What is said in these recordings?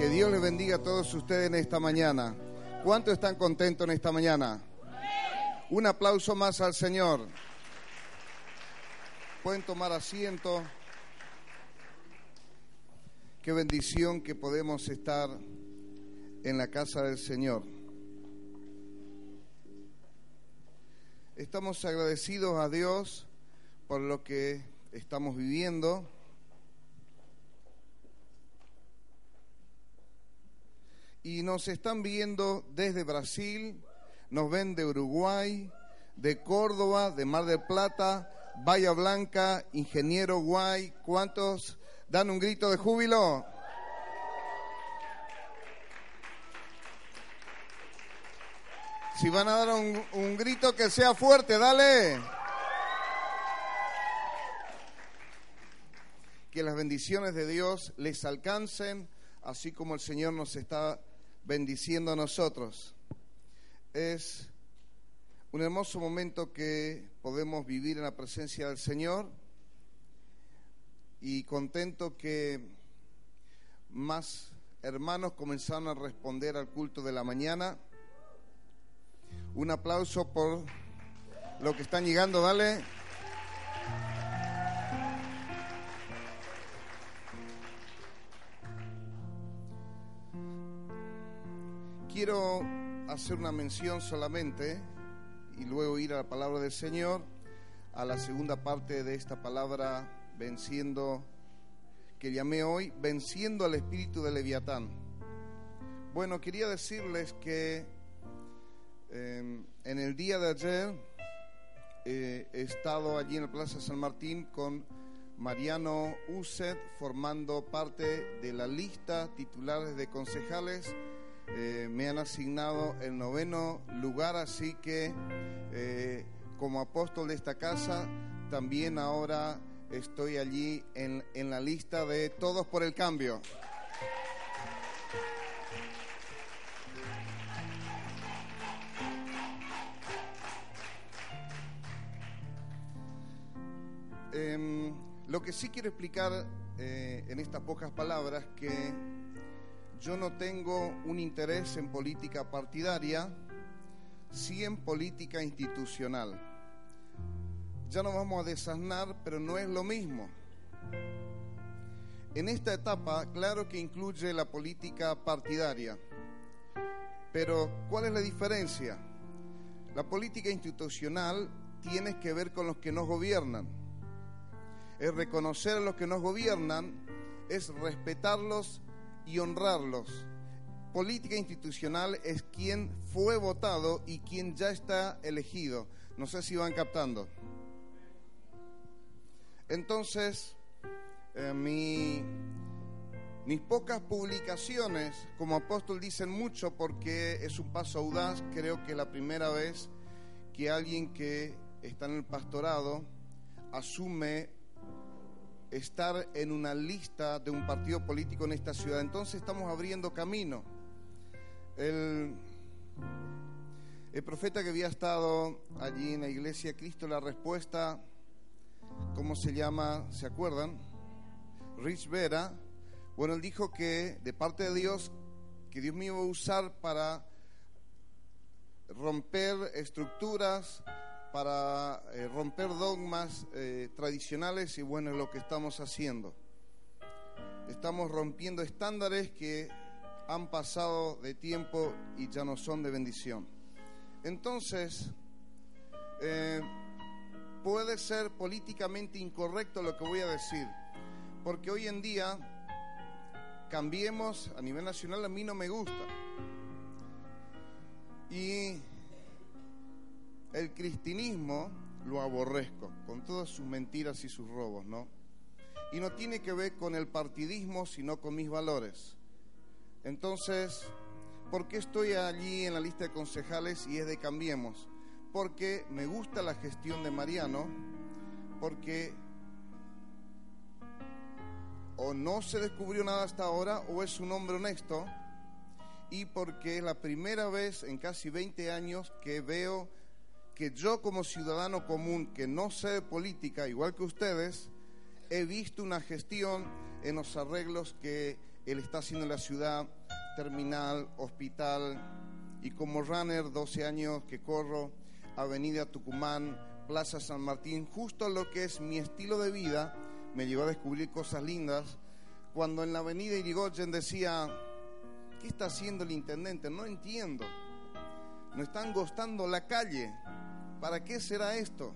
Que Dios les bendiga a todos ustedes en esta mañana. ¿Cuántos están contentos en esta mañana? Un aplauso más al Señor. Pueden tomar asiento. Qué bendición que podemos estar en la casa del Señor. Estamos agradecidos a Dios por lo que estamos viviendo. Y nos están viendo desde Brasil, nos ven de Uruguay, de Córdoba, de Mar del Plata, Bahía Blanca, Ingeniero Guay. ¿Cuántos dan un grito de júbilo? Si van a dar un, un grito que sea fuerte, dale. Que las bendiciones de Dios les alcancen, así como el Señor nos está bendiciendo a nosotros. Es un hermoso momento que podemos vivir en la presencia del Señor y contento que más hermanos comenzaron a responder al culto de la mañana. Un aplauso por lo que están llegando, dale. Quiero hacer una mención solamente y luego ir a la palabra del Señor, a la segunda parte de esta palabra, venciendo, que llamé hoy, venciendo al espíritu de Leviatán. Bueno, quería decirles que eh, en el día de ayer eh, he estado allí en la Plaza San Martín con Mariano Uset formando parte de la lista titulares de concejales eh, me han asignado el noveno lugar, así que eh, como apóstol de esta casa, también ahora estoy allí en, en la lista de Todos por el Cambio. Em, lo que sí quiero explicar eh, en estas pocas palabras que yo no tengo un interés en política partidaria, sí en política institucional. Ya nos vamos a desasnar, pero no es lo mismo. En esta etapa, claro que incluye la política partidaria, pero ¿cuál es la diferencia? La política institucional tiene que ver con los que nos gobiernan. Es reconocer a los que nos gobiernan, es respetarlos honrarlos. Política institucional es quien fue votado y quien ya está elegido. No sé si van captando. Entonces, eh, mi, mis pocas publicaciones como apóstol dicen mucho porque es un paso audaz. Creo que la primera vez que alguien que está en el pastorado asume estar en una lista de un partido político en esta ciudad. Entonces estamos abriendo camino. El, profeta que había estado allí en la iglesia Cristo, la respuesta, ¿cómo se llama? ¿Se acuerdan? Rich Vera. Bueno, él dijo que de parte de Dios, que Dios me iba a usar para romper estructuras, para eh, romper dogmas eh, tradicionales y bueno, es lo que estamos haciendo. Estamos rompiendo estándares que han pasado de tiempo y ya no son de bendición. Entonces, eh, puede ser políticamente incorrecto lo que voy a decir, porque hoy en día cambiemos a nivel nacional, a mí no me gusta. Y el cristianismo lo aborrezco, con todas sus mentiras y sus robos, ¿no? y no tiene que ver con el partidismo, sino con mis valores. Entonces, ¿por qué estoy allí en la lista de concejales y es de Cambiemos? Porque me gusta la gestión de Mariano, porque o no se descubrió nada hasta ahora o es un hombre honesto y porque es la primera vez en casi 20 años que veo que yo como ciudadano común que no sé de política, igual que ustedes, he visto una gestión en los arreglos que él está haciendo en la ciudad, terminal, hospital, y como runner, 12 años que corro, Avenida Tucumán, Plaza San Martín, justo lo que es mi estilo de vida, me llevó a descubrir cosas lindas. Cuando en la Avenida Irigoyen decía, ¿qué está haciendo el intendente? No entiendo. No están gostando la calle. ¿Para qué será esto?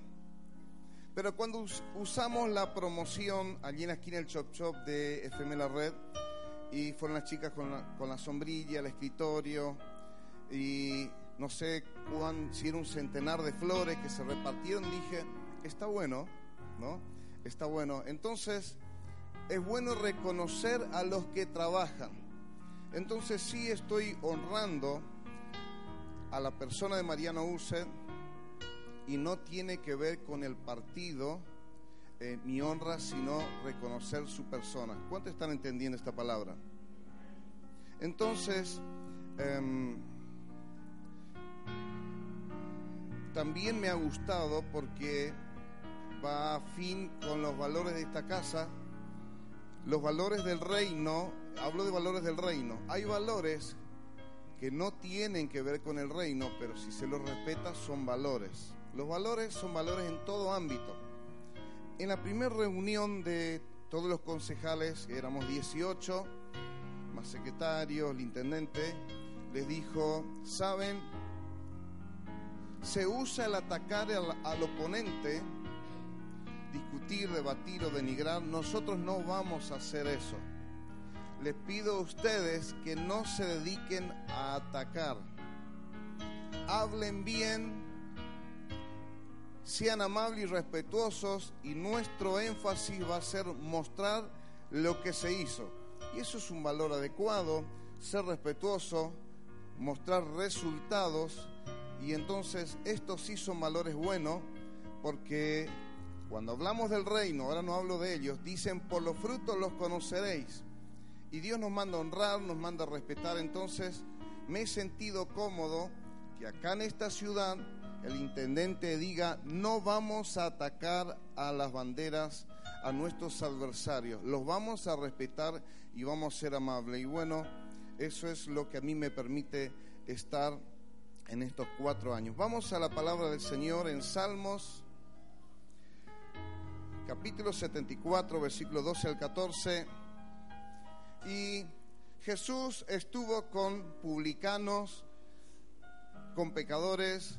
Pero cuando usamos la promoción allí en la esquina del Chop Chop de FM La Red, y fueron las chicas con la, con la sombrilla, el escritorio, y no sé cuán, si era un centenar de flores que se repartieron, dije, está bueno, ¿no? Está bueno. Entonces, es bueno reconocer a los que trabajan. Entonces sí estoy honrando a la persona de Mariano Uset y no tiene que ver con el partido, eh, mi honra, sino reconocer su persona. ¿Cuántos están entendiendo esta palabra? Entonces, em, también me ha gustado porque va a fin con los valores de esta casa, los valores del reino, hablo de valores del reino, hay valores que no tienen que ver con el reino, pero si se los respeta son valores. Los valores son valores en todo ámbito. En la primera reunión de todos los concejales, éramos 18, más secretarios, el intendente, les dijo, ¿saben? Se usa el atacar al, al oponente, discutir, debatir o denigrar. Nosotros no vamos a hacer eso. Les pido a ustedes que no se dediquen a atacar. Hablen bien sean amables y respetuosos y nuestro énfasis va a ser mostrar lo que se hizo. Y eso es un valor adecuado, ser respetuoso, mostrar resultados y entonces estos sí son valores buenos porque cuando hablamos del reino, ahora no hablo de ellos, dicen por los frutos los conoceréis. Y Dios nos manda honrar, nos manda respetar, entonces me he sentido cómodo que acá en esta ciudad el intendente diga, no vamos a atacar a las banderas, a nuestros adversarios, los vamos a respetar y vamos a ser amables. Y bueno, eso es lo que a mí me permite estar en estos cuatro años. Vamos a la palabra del Señor en Salmos, capítulo 74, versículo 12 al 14. Y Jesús estuvo con publicanos, con pecadores,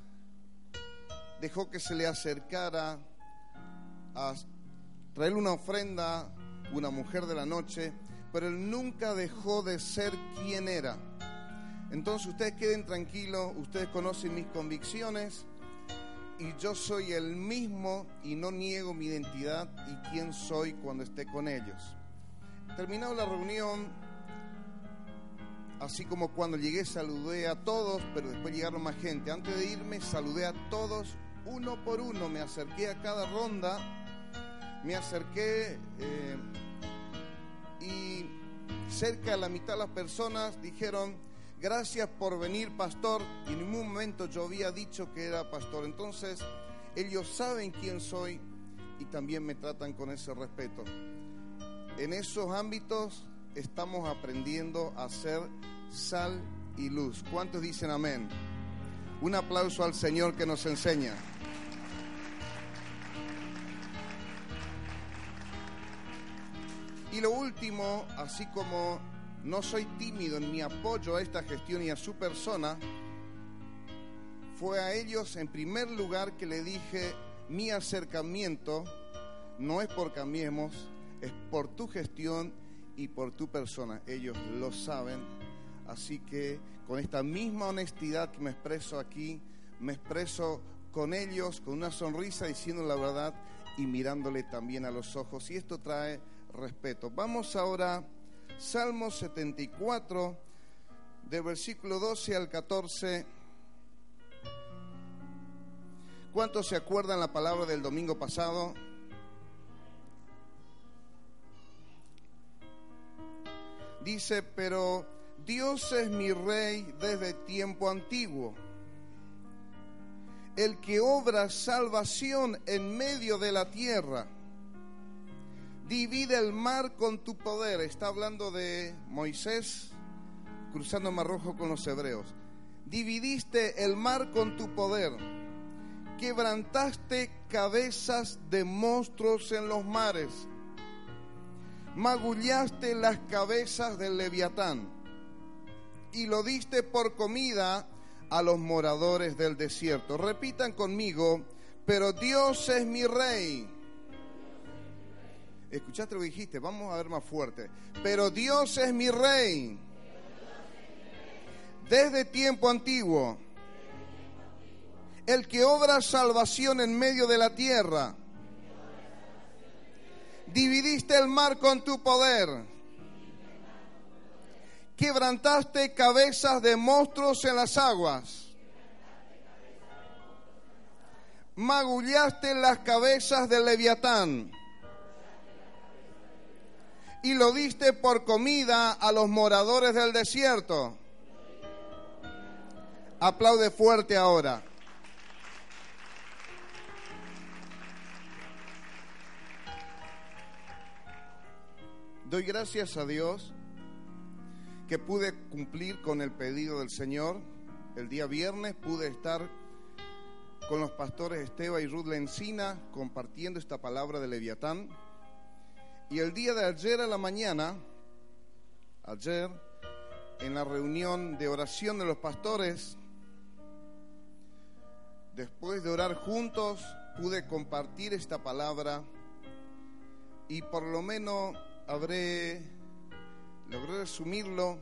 dejó que se le acercara a traerle una ofrenda, una mujer de la noche, pero él nunca dejó de ser quien era. Entonces ustedes queden tranquilos, ustedes conocen mis convicciones y yo soy el mismo y no niego mi identidad y quién soy cuando esté con ellos. Terminado la reunión, así como cuando llegué saludé a todos, pero después llegaron más gente. Antes de irme saludé a todos uno por uno, me acerqué a cada ronda, me acerqué eh, y cerca de la mitad de las personas dijeron, gracias por venir, pastor, y en ningún momento yo había dicho que era pastor. Entonces, ellos saben quién soy y también me tratan con ese respeto. En esos ámbitos estamos aprendiendo a ser sal y luz. ¿Cuántos dicen amén? Un aplauso al Señor que nos enseña. Y lo último, así como no soy tímido en mi apoyo a esta gestión y a su persona, fue a ellos en primer lugar que le dije, mi acercamiento no es por Cambiemos, es por tu gestión y por tu persona. Ellos lo saben, así que con esta misma honestidad que me expreso aquí, me expreso con ellos con una sonrisa diciendo la verdad y mirándole también a los ojos. Y esto trae respeto. Vamos ahora, Salmo 74, de versículo 12 al 14. ¿Cuántos se acuerdan la palabra del domingo pasado? Dice, pero Dios es mi rey desde tiempo antiguo, el que obra salvación en medio de la tierra. Divide el mar con tu poder. Está hablando de Moisés cruzando el mar rojo con los hebreos. Dividiste el mar con tu poder quebrantaste cabezas de monstruos en los mares, magullaste las cabezas del leviatán y lo diste por comida a los moradores del desierto. Repitan conmigo, pero Dios es mi rey. ¿Escuchaste lo que dijiste? Vamos a ver más fuerte. Pero Dios es mi rey. Desde tiempo antiguo el que obra salvación en medio de la tierra. Dividiste el mar con tu poder. Quebrantaste cabezas de monstruos en las aguas. Magullaste las cabezas del leviatán. Y lo diste por comida a los moradores del desierto. Aplaude fuerte ahora. Doy gracias a Dios que pude cumplir con el pedido del Señor. El día viernes pude estar con los pastores Esteba y Ruth Lencina compartiendo esta palabra de Leviatán. Y el día de ayer a la mañana, ayer, en la reunión de oración de los pastores, después de orar juntos, pude compartir esta palabra y por lo menos habré, logré resumirlo,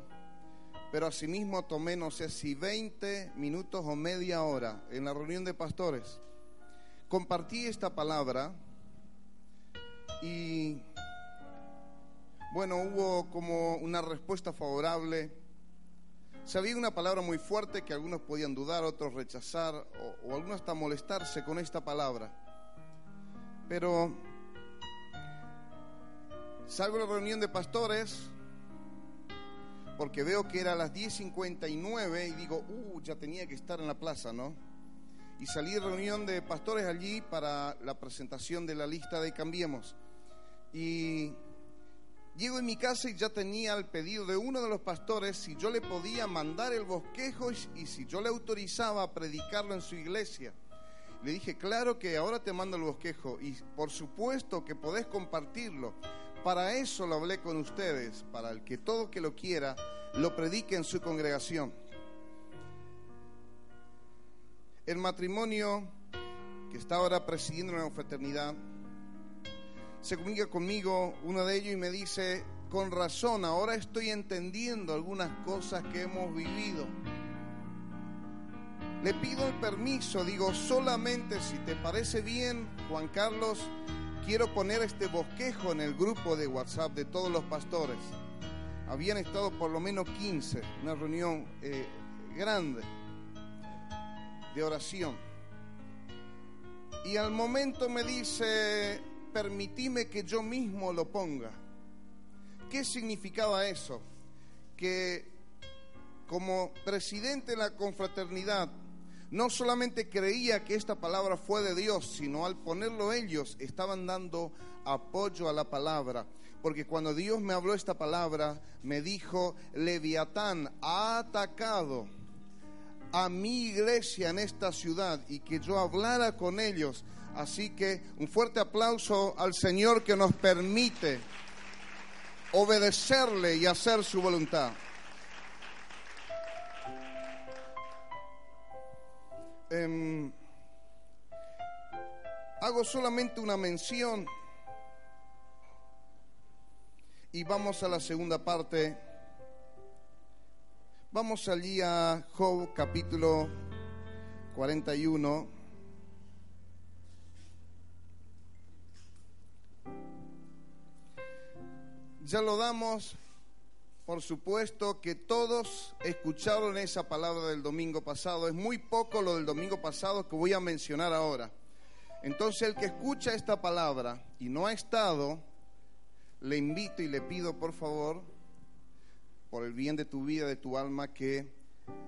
pero asimismo tomé, no sé si 20 minutos o media hora en la reunión de pastores. Compartí esta palabra y, bueno, hubo como una respuesta favorable. Sabía una palabra muy fuerte que algunos podían dudar, otros rechazar o, o algunos hasta molestarse con esta palabra. Pero Salgo de la reunión de pastores porque veo que era a las 10.59 y digo, uh, ya tenía que estar en la plaza, ¿no? Y salí de reunión de pastores allí para la presentación de la lista de Cambiemos. Y llego en mi casa y ya tenía el pedido de uno de los pastores si yo le podía mandar el bosquejo y si yo le autorizaba a predicarlo en su iglesia. Le dije, claro que ahora te mando el bosquejo y por supuesto que podés compartirlo. Para eso lo hablé con ustedes, para el que todo que lo quiera lo predique en su congregación. El matrimonio que está ahora presidiendo la fraternidad se comunica conmigo, uno de ellos, y me dice, con razón, ahora estoy entendiendo algunas cosas que hemos vivido. Le pido el permiso, digo, solamente si te parece bien, Juan Carlos, quiero poner este bosquejo en el grupo de WhatsApp de todos los pastores. Habían estado por lo menos 15, una reunión eh, grande de oración. Y al momento me dice, permitime que yo mismo lo ponga. ¿Qué significaba eso? Que como presidente de la confraternidad no solamente creía que esta palabra fue de Dios, sino al ponerlo ellos estaban dando apoyo a la palabra. Porque cuando Dios me habló esta palabra, me dijo, Leviatán ha atacado a mi iglesia en esta ciudad y que yo hablara con ellos. Así que un fuerte aplauso al Señor que nos permite obedecerle y hacer su voluntad. Em, hago solamente una mención y vamos a la segunda parte. Vamos allí a Job capítulo 41. Ya lo damos, por supuesto que todos escucharon esa palabra del domingo pasado. Es muy poco lo del domingo pasado que voy a mencionar ahora. Entonces el que escucha esta palabra y no ha estado, le invito y le pido por favor, por el bien de tu vida, de tu alma, que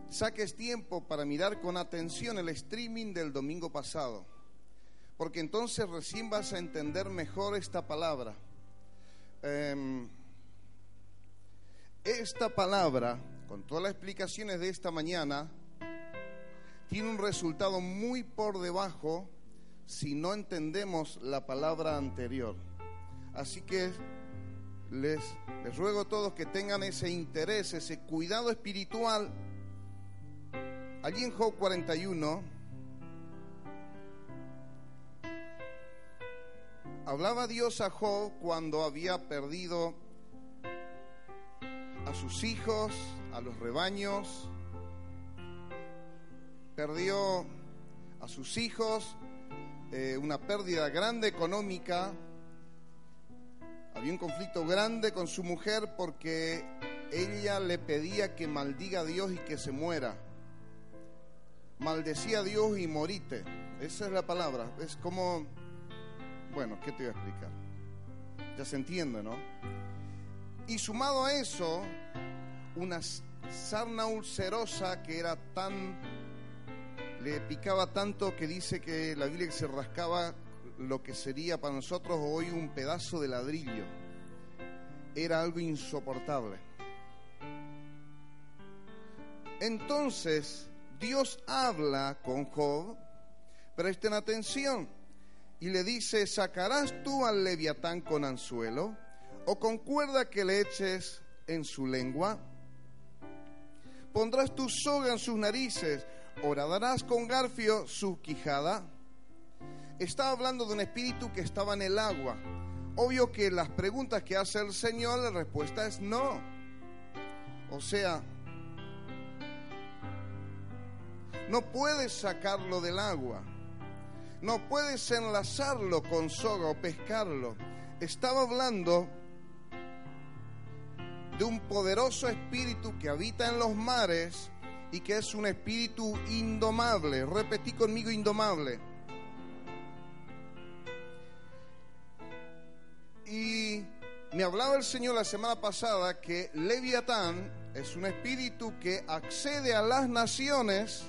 saques tiempo para mirar con atención el streaming del domingo pasado, porque entonces recién vas a entender mejor esta palabra. Em, esta palabra, con todas las explicaciones de esta mañana, tiene un resultado muy por debajo si no entendemos la palabra anterior. Así que les, les ruego a todos que tengan ese interés, ese cuidado espiritual. Allí en Job 41 hablaba Dios a Job cuando había perdido a sus hijos, a los rebaños, perdió a sus hijos, eh, una pérdida grande económica, había un conflicto grande con su mujer porque ella le pedía que maldiga a Dios y que se muera. Maldecía a Dios y morite. Esa es la palabra. Es como, bueno, ¿qué te voy a explicar? Ya se entiende, ¿no? Y sumado a eso, una sarna ulcerosa que era tan le picaba tanto que dice que la Biblia se rascaba lo que sería para nosotros hoy un pedazo de ladrillo. Era algo insoportable. Entonces Dios habla con Job, presten atención, y le dice, ¿sacarás tú al leviatán con anzuelo o con cuerda que le eches en su lengua? ¿Pondrás tu soga en sus narices horadarás con garfio su quijada. Estaba hablando de un espíritu que estaba en el agua. Obvio que las preguntas que hace el Señor, la respuesta es no. O sea, no puedes sacarlo del agua. No puedes enlazarlo con soga o pescarlo. Estaba hablando de un poderoso espíritu que habita en los mares y que es un espíritu indomable. Repetí conmigo indomable. Y me hablaba el Señor la semana pasada que Leviatán es un espíritu que accede a las naciones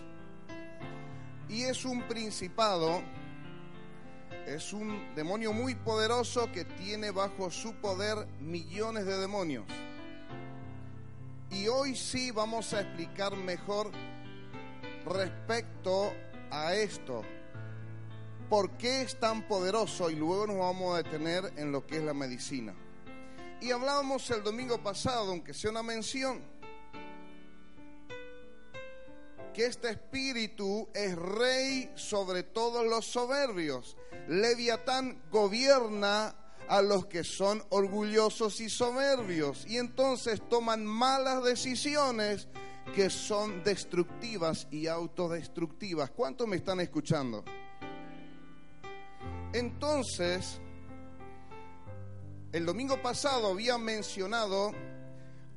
y es un principado, es un demonio muy poderoso que tiene bajo su poder millones de demonios. Y hoy sí vamos a explicar mejor respecto a esto. ¿Por qué es tan poderoso? Y luego nos vamos a detener en lo que es la medicina. Y hablábamos el domingo pasado, aunque sea una mención, que este espíritu es rey sobre todos los soberbios. Leviatán gobierna a los que son orgullosos y soberbios y entonces toman malas decisiones que son destructivas y autodestructivas. ¿Cuántos me están escuchando? Entonces, el domingo pasado había mencionado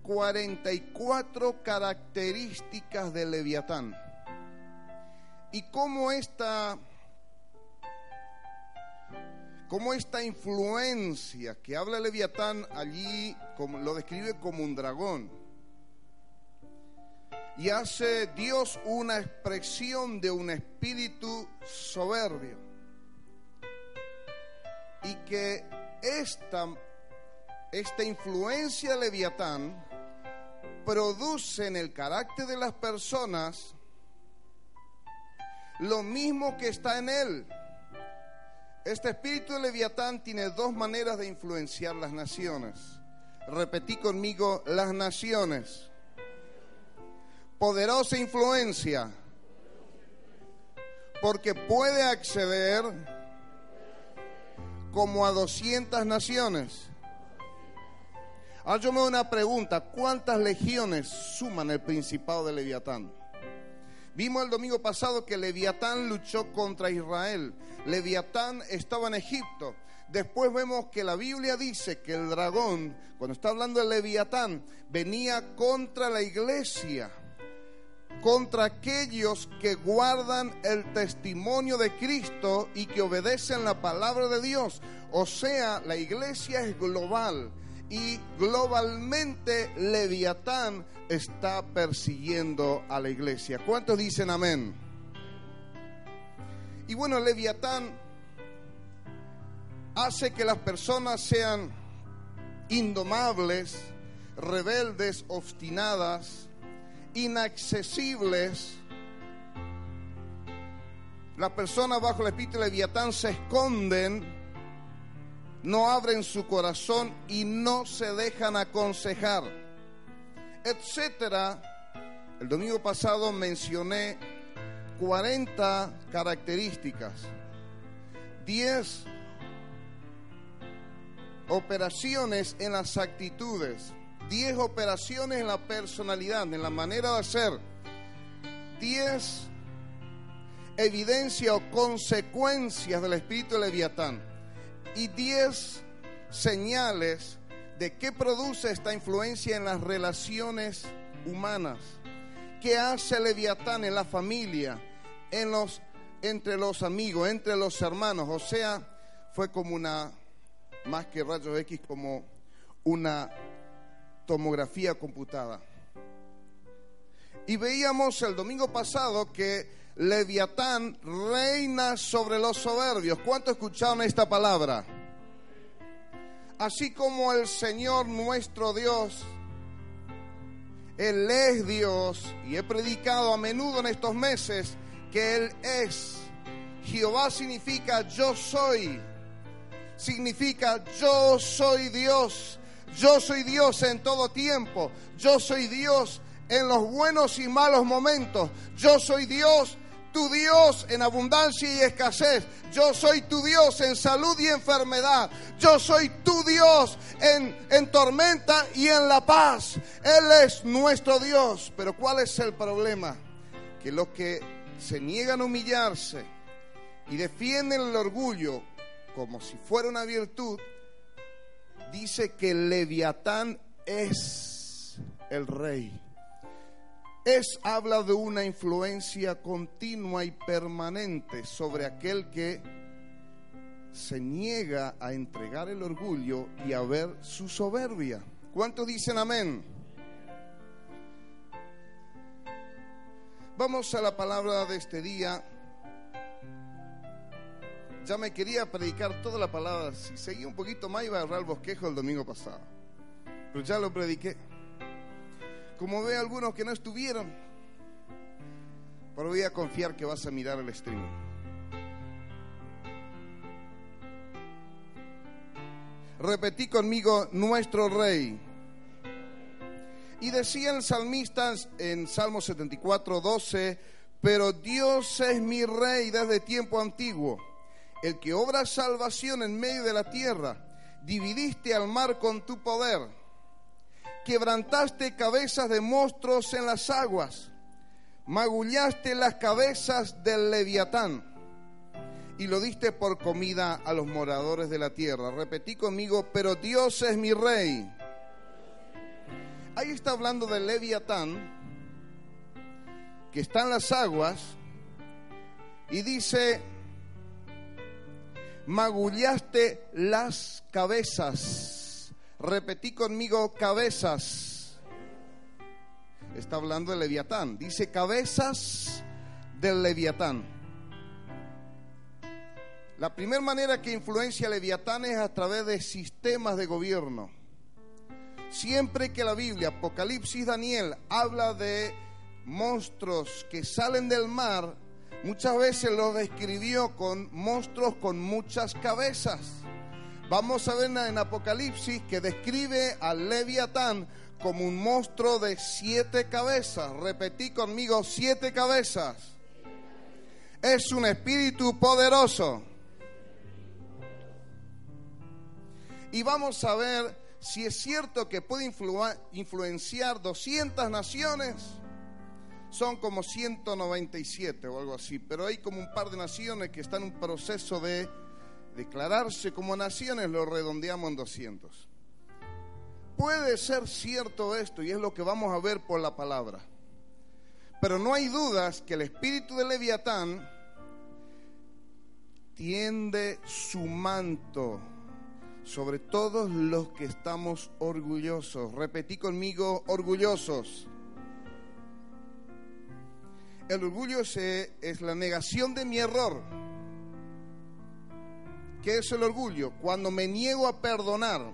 44 características del leviatán y cómo esta cómo esta influencia que habla Leviatán allí lo describe como un dragón. Y hace Dios una expresión de un espíritu soberbio. Y que esta, esta influencia Leviatán produce en el carácter de las personas lo mismo que está en él este espíritu de Leviatán tiene dos maneras de influenciar las naciones. Repetí conmigo, las naciones. Poderosa influencia. Porque puede acceder como a 200 naciones. Ahora yo me doy una pregunta, ¿cuántas legiones suman el principado de Leviatán? Vimos el domingo pasado que Leviatán luchó contra Israel. Leviatán estaba en Egipto. Después vemos que la Biblia dice que el dragón, cuando está hablando del leviatán, venía contra la iglesia, contra aquellos que guardan el testimonio de Cristo y que obedecen la palabra de Dios. O sea, la iglesia es global y globalmente Leviatán está persiguiendo a la iglesia. ¿Cuántos dicen amén? Y bueno, Leviatán hace que las personas sean indomables, rebeldes, obstinadas, inaccesibles. Las personas bajo el espíritu de Leviatán se esconden, no abren su corazón y no se dejan aconsejar, etcétera. El domingo pasado mencioné 40 características, 10 operaciones en las actitudes, 10 operaciones en la personalidad, en la manera de hacer, 10 evidencias o consecuencias del espíritu de Leviatán y 10 señales de qué produce esta influencia en las relaciones humanas, qué hace Leviatán en la familia, en los entre los amigos, entre los hermanos, o sea, fue como una más que rayos X como una tomografía computada. Y veíamos el domingo pasado que Leviatán reina sobre los soberbios. ¿Cuánto escucharon esta palabra? Así como el Señor nuestro Dios, Él es Dios, y he predicado a menudo en estos meses que Él es. Jehová significa yo soy significa yo soy Dios. Yo soy Dios en todo tiempo. Yo soy Dios en los buenos y malos momentos. Yo soy Dios, tu Dios en abundancia y escasez. Yo soy tu Dios en salud y enfermedad. Yo soy tu Dios en, en tormenta y en la paz. Él es nuestro Dios. Pero ¿cuál es el problema? Que los que se niegan a humillarse y defienden el orgullo como si fuera una virtud, dice que Leviatán es el rey. Es habla de una influencia continua y permanente sobre aquel que se niega a entregar el orgullo y a ver su soberbia. ¿Cuántos dicen amén? Vamos a la palabra de este día ya me quería predicar toda la palabra. Si seguía un poquito más, iba a agarrar el bosquejo el domingo pasado. Pero ya lo prediqué. Como ve algunos que no estuvieron, pero voy a confiar que vas a mirar el stream. Repetí conmigo, nuestro rey. Y decía el salmista en Salmo 74, 12, pero Dios es mi rey desde tiempo antiguo el que obra salvación en medio de la tierra, dividiste al mar con tu poder, quebrantaste cabezas de monstruos en las aguas, magullaste las cabezas del leviatán y lo diste por comida a los moradores de la tierra. Repetí conmigo, pero Dios es mi rey. Ahí está hablando del leviatán que está en las aguas y dice, magullaste las cabezas. Repetí conmigo cabezas. Está hablando de Leviatán. Dice cabezas del Leviatán. La primera manera que influencia Leviatán es a través de sistemas de gobierno. Siempre que la Biblia, Apocalipsis, Daniel, habla de monstruos que salen del mar, muchas veces lo describió con monstruos con muchas cabezas. Vamos a ver en Apocalipsis que describe al Leviatán como un monstruo de siete cabezas. Repetí conmigo, siete cabezas. Es un espíritu poderoso. Y vamos a ver si es cierto que puede influenciar 200 naciones son como 197 o algo así, pero hay como un par de naciones que están en un proceso de, declararse como naciones lo redondeamos en 200. Puede ser cierto esto y es lo que vamos a ver por la palabra. Pero no hay dudas que el espíritu de Leviatán tiende su manto sobre todos los que estamos orgullosos. Repetí conmigo, orgullosos. El orgullo es, la negación de mi error. ¿Qué es el orgullo? Cuando me niego a perdonar.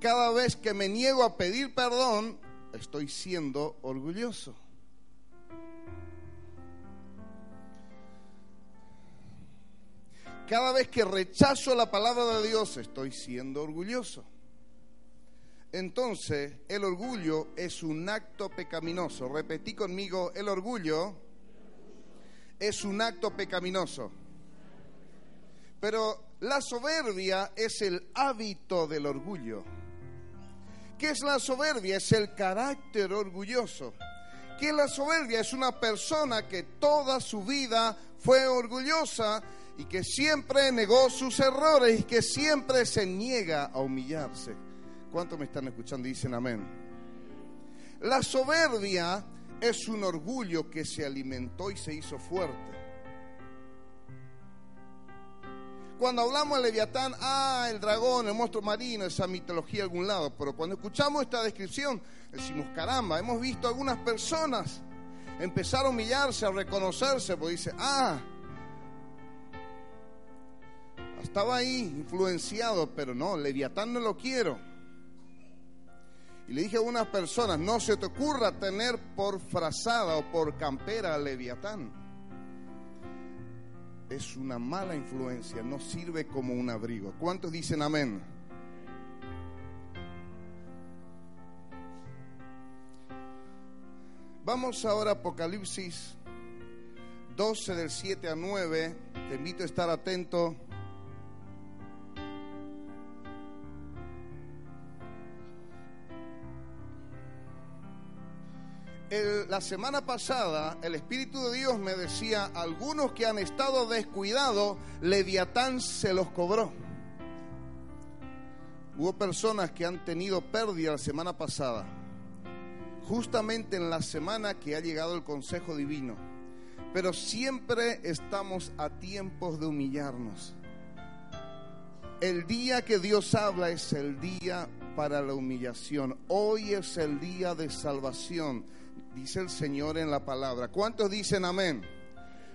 Cada vez que me niego a pedir perdón, estoy siendo orgulloso. Cada vez que rechazo la palabra de Dios, estoy siendo orgulloso. Entonces, el orgullo es un acto pecaminoso. Repetí conmigo, el orgullo es un acto pecaminoso. Pero la soberbia es el hábito del orgullo. ¿Qué es la soberbia? Es el carácter orgulloso. ¿Qué es la soberbia? Es una persona que toda su vida fue orgullosa y que siempre negó sus errores y que siempre se niega a humillarse. ¿Cuántos me están escuchando dicen amén? La soberbia es un orgullo que se alimentó y se hizo fuerte. Cuando hablamos de Leviatán, ah, el dragón, el monstruo marino, esa mitología a algún lado, pero cuando escuchamos esta descripción, decimos, caramba, hemos visto algunas personas empezar a humillarse, a reconocerse, porque dice, ah, estaba ahí influenciado, pero no, Leviatán no lo quiero. Y le dije a unas personas, no se te ocurra tener por frazada o por campera a Leviatán. Es una mala influencia, no sirve como un abrigo. ¿Cuántos dicen amén? Vamos ahora a Apocalipsis 12 del 7 a 9. Te invito a estar atento. La semana pasada el Espíritu de Dios me decía, algunos que han estado descuidados, Leviatán se los cobró. Hubo personas que han tenido pérdida la semana pasada, justamente en la semana que ha llegado el Consejo Divino. Pero siempre estamos a tiempos de humillarnos. El día que Dios habla es el día para la humillación. Hoy es el día de salvación dice el Señor en la palabra. ¿Cuántos dicen amén?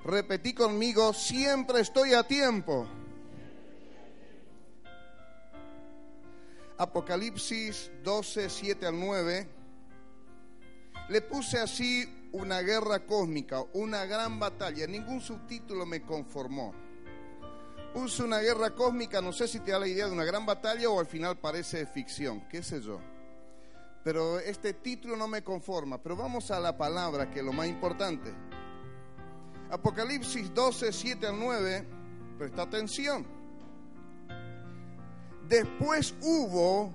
Repetí conmigo, siempre estoy a tiempo. Apocalipsis 12, 7 al 9. Le puse así una guerra cósmica, una gran batalla. Ningún subtítulo me conformó. Puse una guerra cósmica, no sé si te da la idea de una gran batalla o al final parece ficción, qué sé yo pero este título no me conforma. Pero vamos a la palabra, que es lo más importante. Apocalipsis 12, 7 al 9, presta atención. Después hubo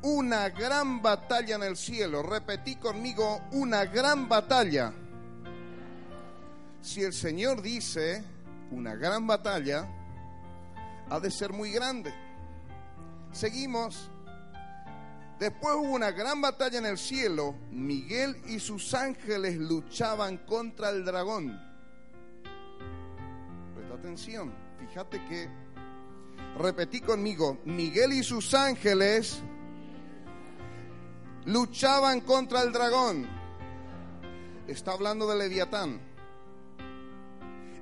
una gran batalla en el cielo. Repetí conmigo, una gran batalla. Si el Señor dice una gran batalla, ha de ser muy grande. Seguimos. Después hubo una gran batalla en el cielo. Miguel y sus ángeles luchaban contra el dragón. Presta atención. Fíjate que, repetí conmigo, Miguel y sus ángeles luchaban contra el dragón. Está hablando de Leviatán.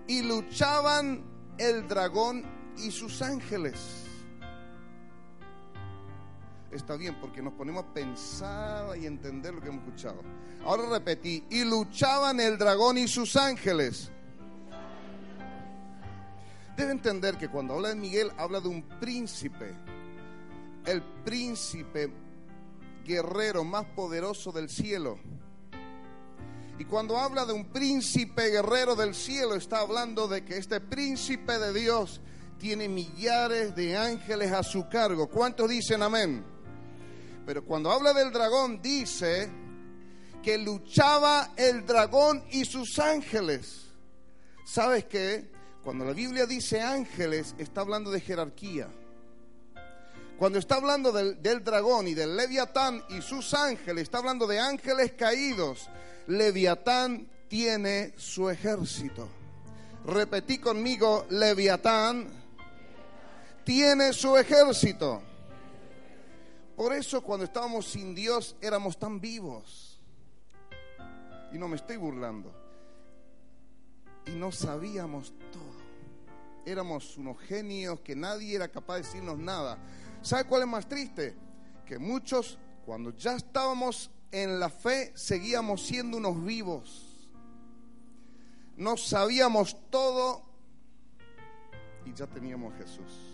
Y luchaban el dragón y sus ángeles está bien, porque nos ponemos a pensar y entender lo que hemos escuchado. Ahora repetí, y luchaban el dragón y sus ángeles. Debe entender que cuando habla de Miguel, habla de un príncipe, el príncipe guerrero más poderoso del cielo. Y cuando habla de un príncipe guerrero del cielo, está hablando de que este príncipe de Dios tiene millares de ángeles a su cargo. ¿Cuántos dicen amén? Pero cuando habla del dragón dice que luchaba el dragón y sus ángeles. ¿Sabes qué? Cuando la Biblia dice ángeles, está hablando de jerarquía. Cuando está hablando del, dragón y del leviatán y sus ángeles, está hablando de ángeles caídos. Leviatán tiene su ejército. Repetí conmigo, leviatán tiene su ejército. Por eso cuando estábamos sin Dios éramos tan vivos. Y no me estoy burlando. Y no sabíamos todo. Éramos unos genios que nadie era capaz de decirnos nada. ¿Sabe cuál es más triste? Que muchos, cuando ya estábamos en la fe, seguíamos siendo unos vivos. No sabíamos todo y ya teníamos Jesús.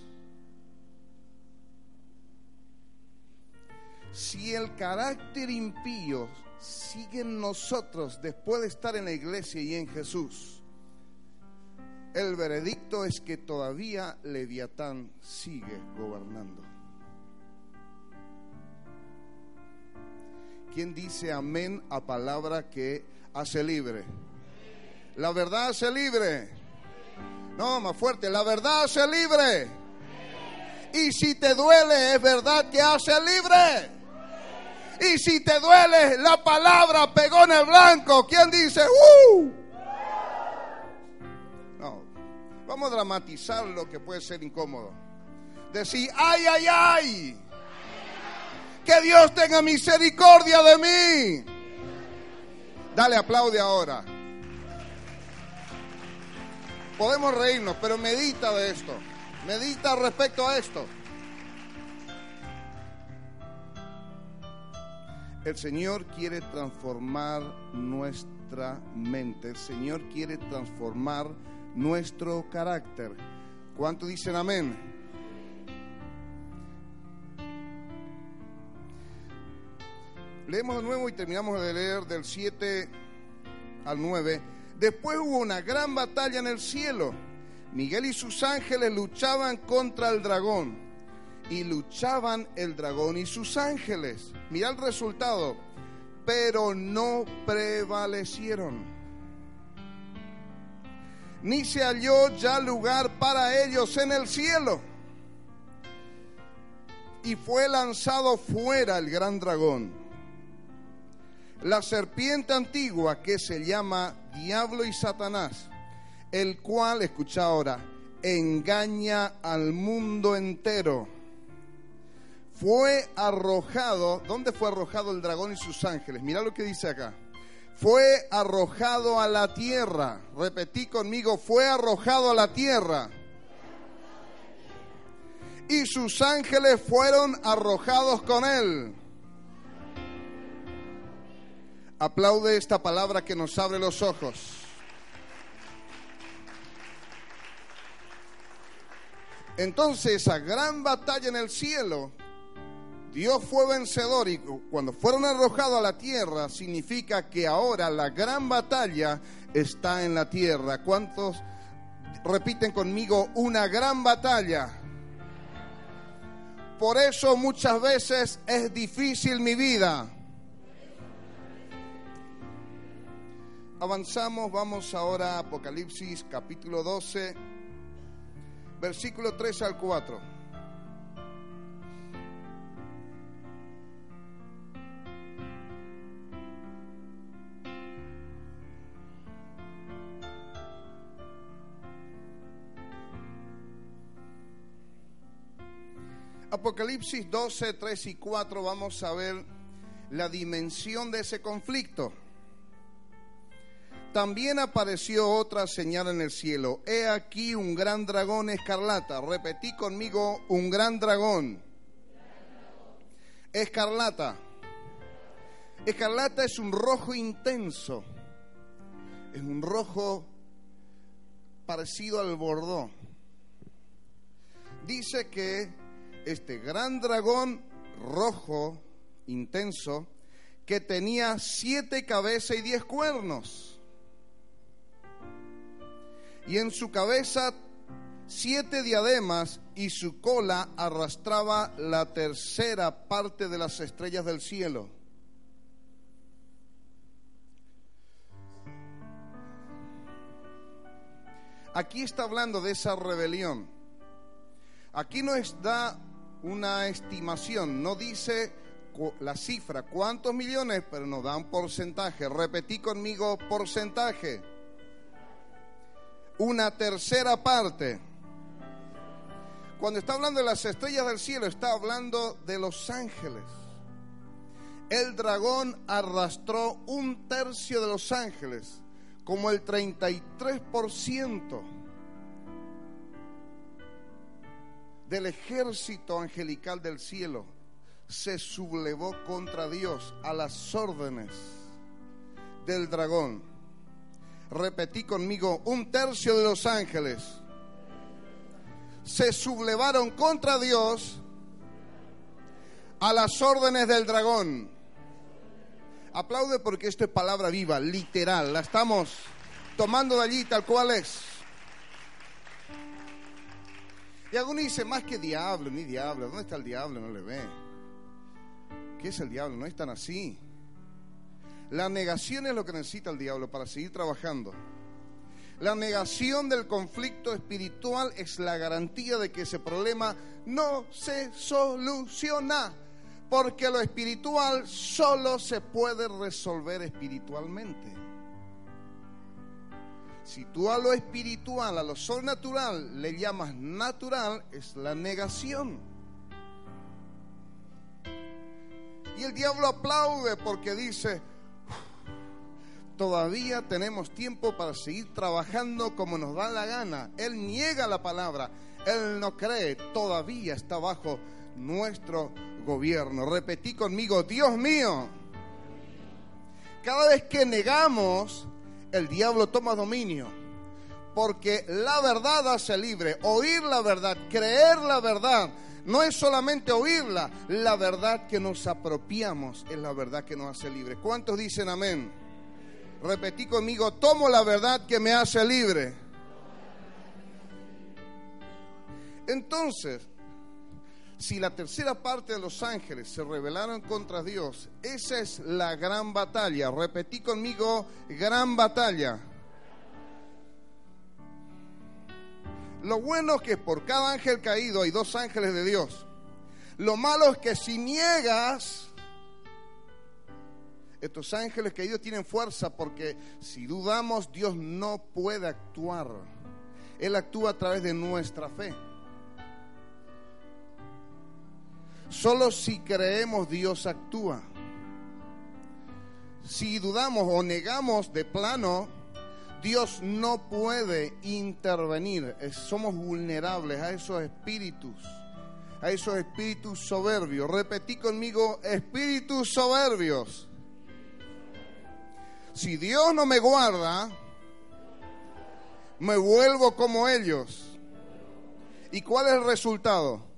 Si el carácter impío sigue en nosotros después de estar en la iglesia y en Jesús, el veredicto es que todavía Leviatán sigue gobernando. ¿Quién dice amén a palabra que hace libre? La verdad hace libre. No, más fuerte, la verdad hace libre. Y si te duele, es verdad que hace libre. Y si te duele, la palabra pegó en el blanco. ¿Quién dice? ¡Uh! No, vamos a dramatizar lo que puede ser incómodo. Decir, ay, ay, ay. Que Dios tenga misericordia de mí. Dale aplaude ahora. Podemos reírnos, pero medita de esto. Medita respecto a esto. El Señor quiere transformar nuestra mente. El Señor quiere transformar nuestro carácter. ¿Cuánto dicen amén? Leemos de nuevo y terminamos de leer del 7 al 9. Después hubo una gran batalla en el cielo. Miguel y sus ángeles luchaban contra el dragón y luchaban el dragón y sus ángeles. Mira el resultado, pero no prevalecieron. Ni se halló ya lugar para ellos en el cielo. Y fue lanzado fuera el gran dragón, la serpiente antigua que se llama Diablo y Satanás, el cual, escucha ahora, engaña al mundo entero fue arrojado, ¿dónde fue arrojado el dragón y sus ángeles? Mira lo que dice acá. Fue arrojado a la tierra. Repetí conmigo, fue arrojado a la tierra. Y sus ángeles fueron arrojados con él. Aplaude esta palabra que nos abre los ojos. Entonces esa gran batalla en el cielo Dios fue vencedor y cuando fueron arrojados a la tierra significa que ahora la gran batalla está en la tierra. ¿Cuántos repiten conmigo una gran batalla? Por eso muchas veces es difícil mi vida. Avanzamos, vamos ahora a Apocalipsis capítulo 12, versículo 3 al 4. Apocalipsis 12, 3 y 4 vamos a ver la dimensión de ese conflicto. También apareció otra señal en el cielo. He aquí un gran dragón escarlata. Repetí conmigo, un gran dragón. Escarlata. Escarlata es un rojo intenso. Es un rojo parecido al bordó. Dice que este gran dragón rojo, intenso, que tenía siete cabezas y diez cuernos. Y en su cabeza siete diademas y su cola arrastraba la tercera parte de las estrellas del cielo. aquí está hablando de esa rebelión. Aquí no da una estimación, no dice la cifra, cuántos millones, pero nos da un porcentaje. Repetí conmigo porcentaje. Una tercera parte. Cuando está hablando de las estrellas del cielo, está hablando de los ángeles. El dragón arrastró un tercio de los ángeles, como el 33% del ejército angelical del cielo se sublevó contra Dios a las órdenes del dragón. Repetí conmigo, un tercio de los ángeles se sublevaron contra Dios a las órdenes del dragón. Aplaude porque esto es palabra viva, literal, la estamos tomando de allí tal cual es. Y alguno dice, más que diablo, ni diablo, ¿dónde está el diablo? No le ve. ¿Qué es el diablo? No es tan así. La negación es lo que necesita el diablo para seguir trabajando. La negación del conflicto espiritual es la garantía de que ese problema no se soluciona, porque lo espiritual solo se puede resolver espiritualmente. Si tú a lo espiritual, a lo sobrenatural le llamas natural, es la negación. Y el diablo aplaude porque dice, todavía tenemos tiempo para seguir trabajando como nos da la gana. Él niega la palabra, él no cree, todavía está bajo nuestro gobierno. Repetí conmigo, Dios mío, cada vez que negamos, el diablo toma dominio. Porque la verdad hace libre, oír la verdad, creer la verdad, no es solamente oírla, la verdad que nos apropiamos es la verdad que nos hace libre. ¿Cuántos dicen amén? Repetí conmigo, tomo la verdad que me hace libre. Entonces, si la tercera parte de los ángeles se rebelaron contra Dios, esa es la gran batalla. Repetí conmigo, gran batalla. Lo bueno es que por cada ángel caído hay dos ángeles de Dios. Lo malo es que si niegas, estos ángeles caídos tienen fuerza porque si dudamos, Dios no puede actuar. Él actúa a través de nuestra fe. Solo si creemos, Dios actúa. Si dudamos o negamos de plano, Dios no puede intervenir. Somos vulnerables a esos espíritus, a esos espíritus soberbios. Repetí conmigo, espíritus soberbios. Si Dios no me guarda, me vuelvo como ellos. ¿Y cuál es el resultado?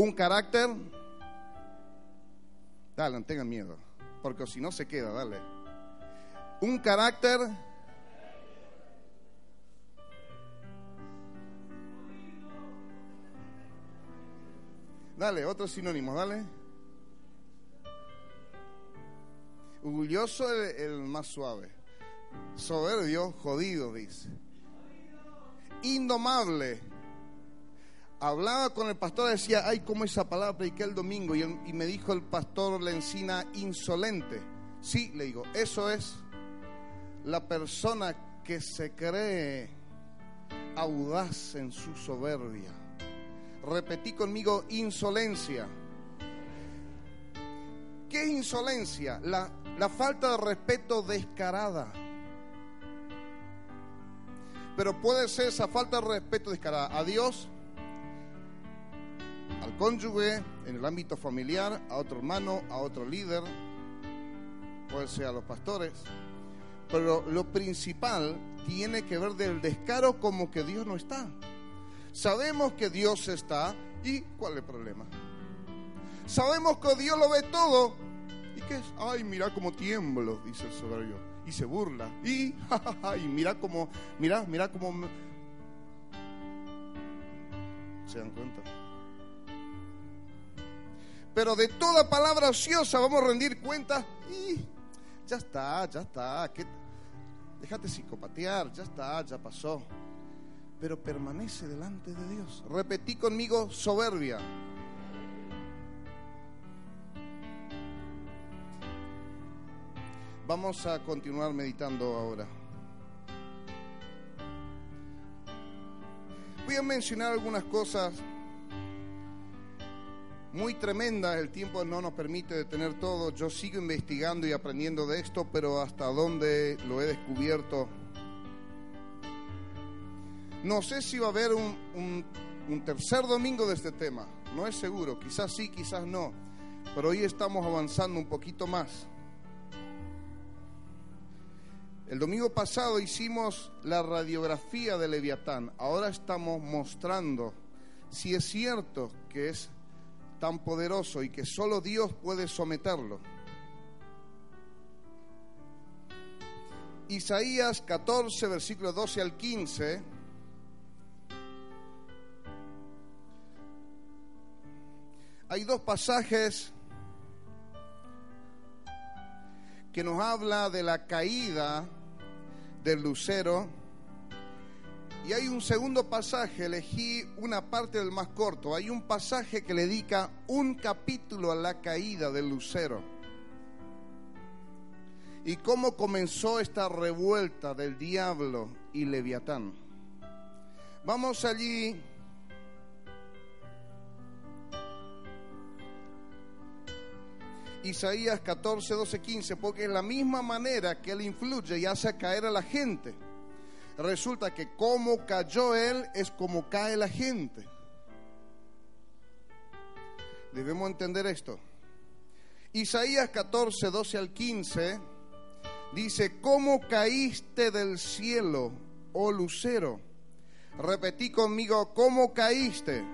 Un carácter. Dale, no tengan miedo, porque si no se queda, dale. Un carácter. Dale, otro sinónimo, dale. Orgulloso el, el más suave. Soberbio, jodido, dice. Indomable. Hablaba con el pastor, decía, ay, ¿cómo esa palabra prediqué el domingo? Y, me dijo el pastor Lencina, insolente. Sí, le digo, eso es la persona que se cree audaz en su soberbia. Repetí conmigo, insolencia. ¿Qué es insolencia? La, la falta de respeto descarada. Pero puede ser esa falta de respeto descarada a Dios, al cónyuge, en el ámbito familiar, a otro hermano, a otro líder, puede ser a los pastores. Pero lo principal tiene que ver del descaro como que Dios no está. Sabemos que Dios está y ¿cuál es el problema? Sabemos que Dios lo ve todo, ¿Y qué es? Ay, mira cómo tiemblo, dice el soberbio. Y se burla. Y, y mira cómo, mira, mira cómo... ¿Se dan cuenta? Pero de toda palabra ociosa vamos a rendir cuenta y ya está, ya está. déjate psicopatear, ya está, ya pasó. Pero permanece delante de Dios. Repetí conmigo soberbia. Vamos a continuar meditando ahora. Voy a mencionar algunas cosas muy tremendas. El tiempo no nos permite detener todo. Yo sigo investigando y aprendiendo de esto, pero hasta dónde lo he descubierto. No sé si va a haber un, un tercer domingo de este tema. No es seguro. Quizás sí, quizás no. Pero hoy estamos avanzando un poquito más. El domingo pasado hicimos la radiografía de Leviatán. Ahora estamos mostrando si es cierto que es tan poderoso y que solo Dios puede someterlo. Isaías 14, versículos 12 al 15. Hay dos pasajes que nos habla de la caída del lucero. Y hay un segundo pasaje, elegí una parte del más corto. Hay un pasaje que le dedica un capítulo a la caída del lucero. Y cómo comenzó esta revuelta del diablo y Leviatán. Vamos allí Isaías 14, 12, 15, porque es la misma manera que él influye y hace caer a la gente. Resulta que como cayó él es como cae la gente. Debemos entender esto. Isaías 14, 12 al 15 dice, ¿cómo caíste del cielo, oh lucero? Repetí conmigo, ¿cómo caíste?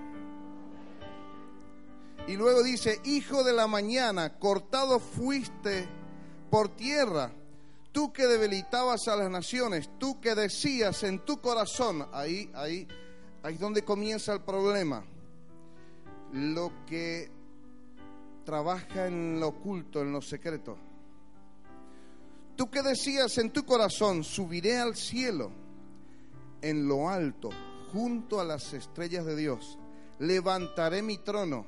Y luego dice, hijo de la mañana, cortado fuiste por tierra, tú que debilitabas a las naciones, tú que decías en tu corazón, ahí, ahí, ahí es donde comienza el problema. Lo que trabaja en lo oculto, en lo secreto. Tú que decías en tu corazón, subiré al cielo, en lo alto, junto a las estrellas de Dios, levantaré mi trono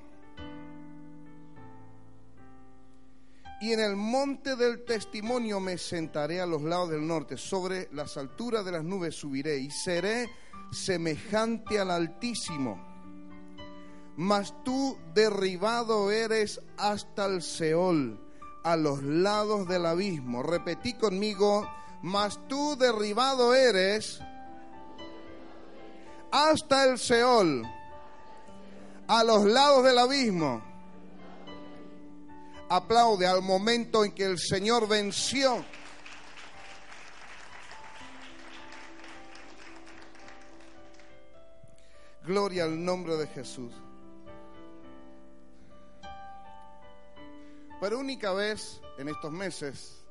Y en el monte del testimonio me sentaré a los lados del norte, sobre las alturas de las nubes subiré y seré semejante al Altísimo. Mas tú derribado eres hasta el Seol, a los lados del abismo. Repetí conmigo, mas tú derribado eres hasta el Seol, a los lados del abismo aplaude al momento en que el Señor venció. Gloria al nombre de Jesús. Por única vez en estos meses,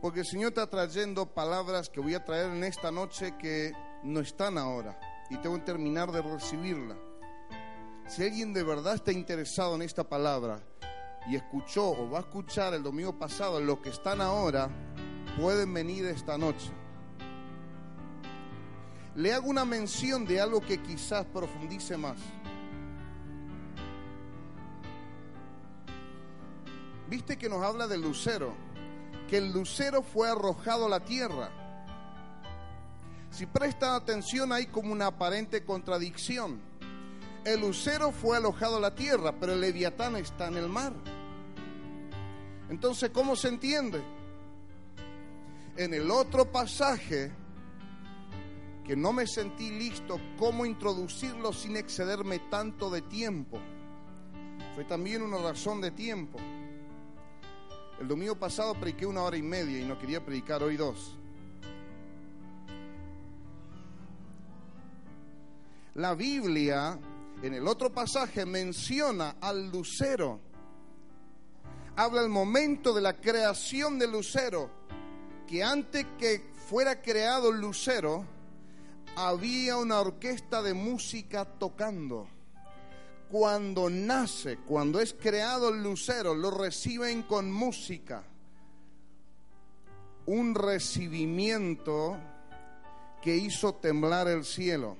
porque el Señor está trayendo palabras que voy a traer en esta noche que no están ahora y tengo que terminar de recibirla. Si alguien de verdad está interesado en esta palabra y escuchó o va a escuchar el domingo pasado lo que están ahora, pueden venir esta noche. Le hago una mención de algo que quizás profundice más. Viste que nos habla del lucero, que el lucero fue arrojado a la tierra. Si prestan atención hay como una aparente contradicción el lucero fue alojado a la tierra, pero el leviatán está en el mar. Entonces, ¿cómo se entiende? En el otro pasaje, que no me sentí listo cómo introducirlo sin excederme tanto de tiempo. Fue también una razón de tiempo. El domingo pasado prediqué una hora y media y no quería predicar hoy dos. La Biblia en el otro pasaje menciona al lucero. Habla el momento de la creación del lucero, que antes que fuera creado el lucero, había una orquesta de música tocando. Cuando nace, cuando es creado el lucero, lo reciben con música, un recibimiento que hizo temblar el cielo.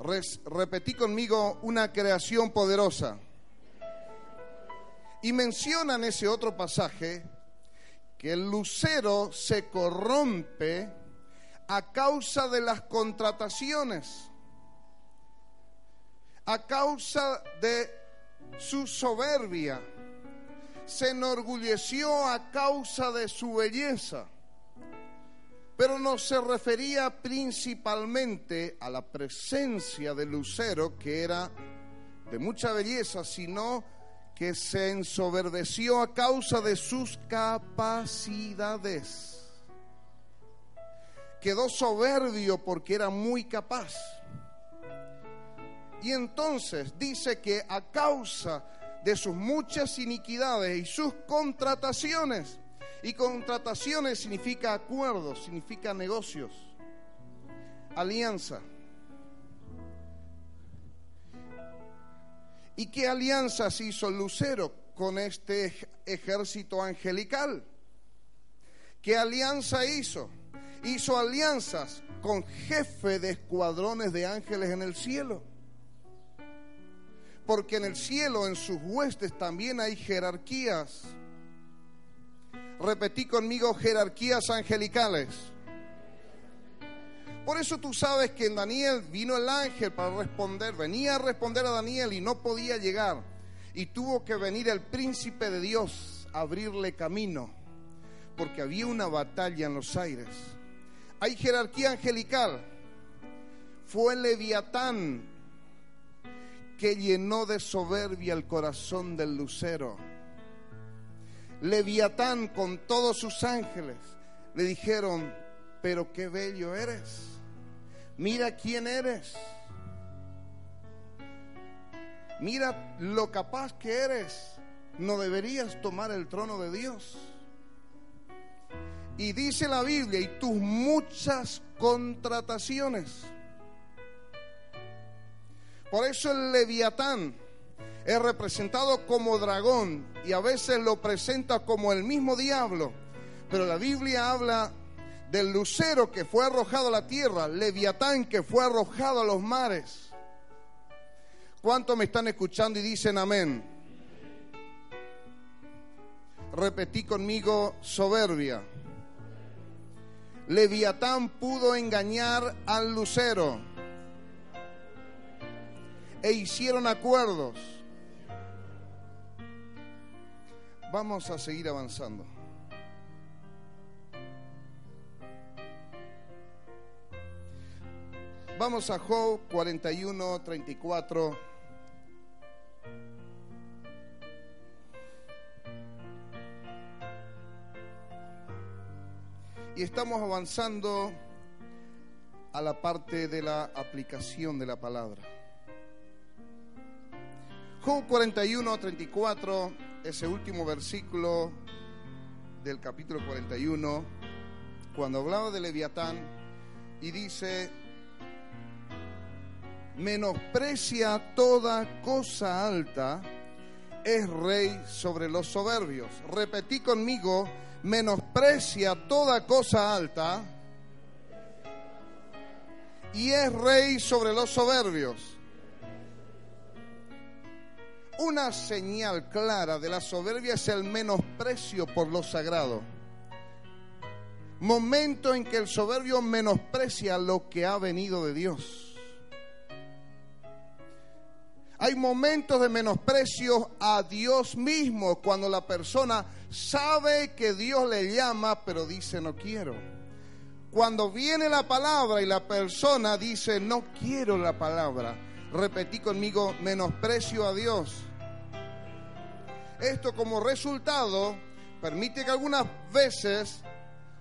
Repetí conmigo una creación poderosa. Y menciona en ese otro pasaje que el lucero se corrompe a causa de las contrataciones, a causa de su soberbia, se enorgulleció a causa de su belleza, pero no se refería principalmente a la presencia del lucero, que era de mucha belleza, sino que se ensoberbeció a causa de sus capacidades. Quedó soberbio porque era muy capaz. Y entonces dice que a causa de sus muchas iniquidades y sus contrataciones, y contrataciones significa acuerdos, significa negocios, alianza. ¿Y qué alianzas hizo Lucero con este ejército angelical? ¿Qué alianza hizo? Hizo alianzas con jefe de escuadrones de ángeles en el cielo. Porque en el cielo, en sus huestes, también hay jerarquías. Repetí conmigo jerarquías angelicales. Por eso tú sabes que en Daniel vino el ángel para responder, venía a responder a Daniel y no podía llegar. Y tuvo que venir el príncipe de Dios a abrirle camino, porque había una batalla en los aires. Hay jerarquía angelical. Fue Leviatán que llenó de soberbia el corazón del lucero. Leviatán con todos sus ángeles le dijeron, pero qué bello eres Mira quién eres. Mira lo capaz que eres. No deberías tomar el trono de Dios. Y dice la Biblia, y tus muchas contrataciones. Por eso el leviatán es representado como dragón y a veces lo presenta como el mismo diablo. Pero la Biblia habla del lucero que fue arrojado a la tierra, Leviatán que fue arrojado a los mares. ¿Cuántos me están escuchando y dicen amén? Repetí conmigo soberbia. Leviatán pudo engañar al lucero e hicieron acuerdos. Vamos a seguir avanzando. Vamos a Job 41, 34. Y estamos avanzando a la parte de la aplicación de la palabra. Job 41, 34, ese último versículo del capítulo 41, cuando hablaba de Leviatán, y dice, menosprecia toda cosa alta, es rey sobre los soberbios. Repetí conmigo, menosprecia toda cosa alta y es rey sobre los soberbios. Una señal clara de la soberbia es el menosprecio por lo sagrado. Momento en que el soberbio menosprecia lo que ha venido de Dios. Hay momentos de menosprecio a Dios mismo cuando la persona sabe que Dios le llama, pero dice no quiero. Cuando viene la palabra y la persona dice no quiero la palabra, repetí conmigo menosprecio a Dios. Esto como resultado permite que algunas veces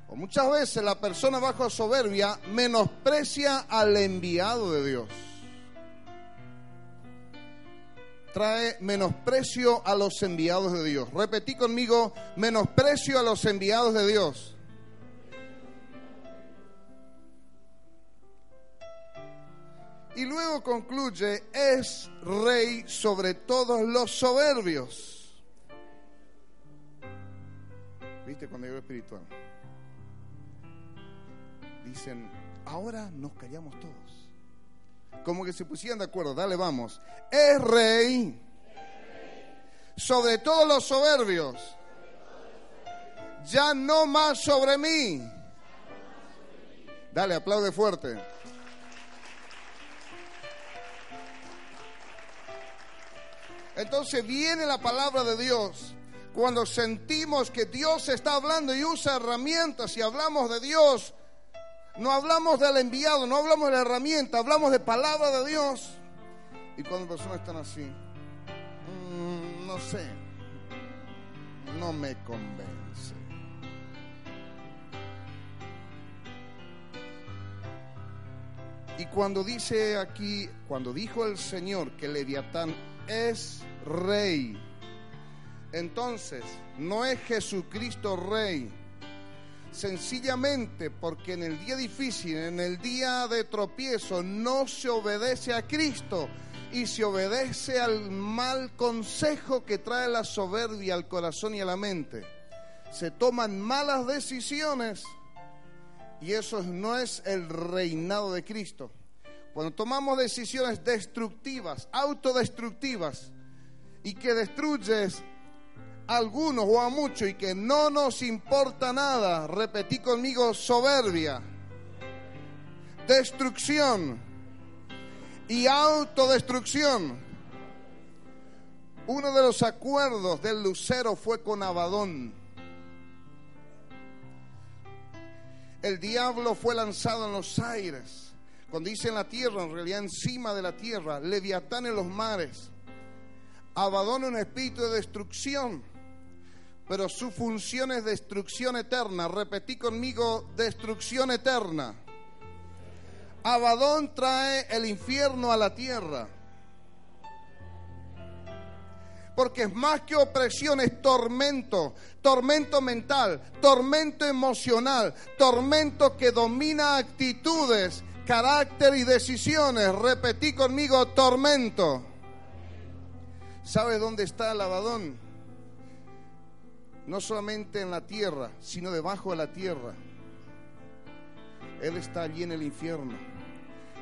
o muchas veces la persona bajo soberbia menosprecia al enviado de Dios trae menosprecio a los enviados de Dios. Repetí conmigo, menosprecio a los enviados de Dios. Y luego concluye, es rey sobre todos los soberbios. ¿Viste cuando digo espiritual? dicen, ahora nos callamos todos. Como que se pusieran de acuerdo, dale, vamos. Es rey sobre todos los soberbios. Ya no más sobre mí. Dale, aplaude fuerte. Entonces viene la palabra de Dios. Cuando sentimos que Dios está hablando y usa herramientas y hablamos de Dios, no hablamos del enviado, no hablamos de la herramienta, hablamos de palabra de Dios. Y cuando personas están así, mm, no sé, no me convence. Y cuando dice aquí, cuando dijo el Señor que Leviatán es rey, entonces no es Jesucristo rey, sencillamente porque en el día difícil, en el día de tropiezo, no se obedece a Cristo y se obedece al mal consejo que trae la soberbia al corazón y a la mente. Se toman malas decisiones y eso no es el reinado de Cristo. Cuando tomamos decisiones destructivas, autodestructivas y que destruyes a algunos o a muchos y que no nos importa nada, repetí conmigo soberbia, destrucción y autodestrucción. Uno de los acuerdos del Lucero fue con Abadón. El diablo fue lanzado en los aires. Cuando dice en la tierra, en realidad encima de la tierra, Leviatán en los mares. Abadón un espíritu de destrucción, pero su función es destrucción eterna. Repetí conmigo, destrucción eterna. Abadón trae el infierno a la tierra. Porque es más que opresión, es tormento, tormento mental, tormento emocional, tormento que domina actitudes, carácter y decisiones. Repetí conmigo, tormento. ¿Sabes dónde está el Abadón? No solamente en la tierra, sino debajo de la tierra. Él está allí en el infierno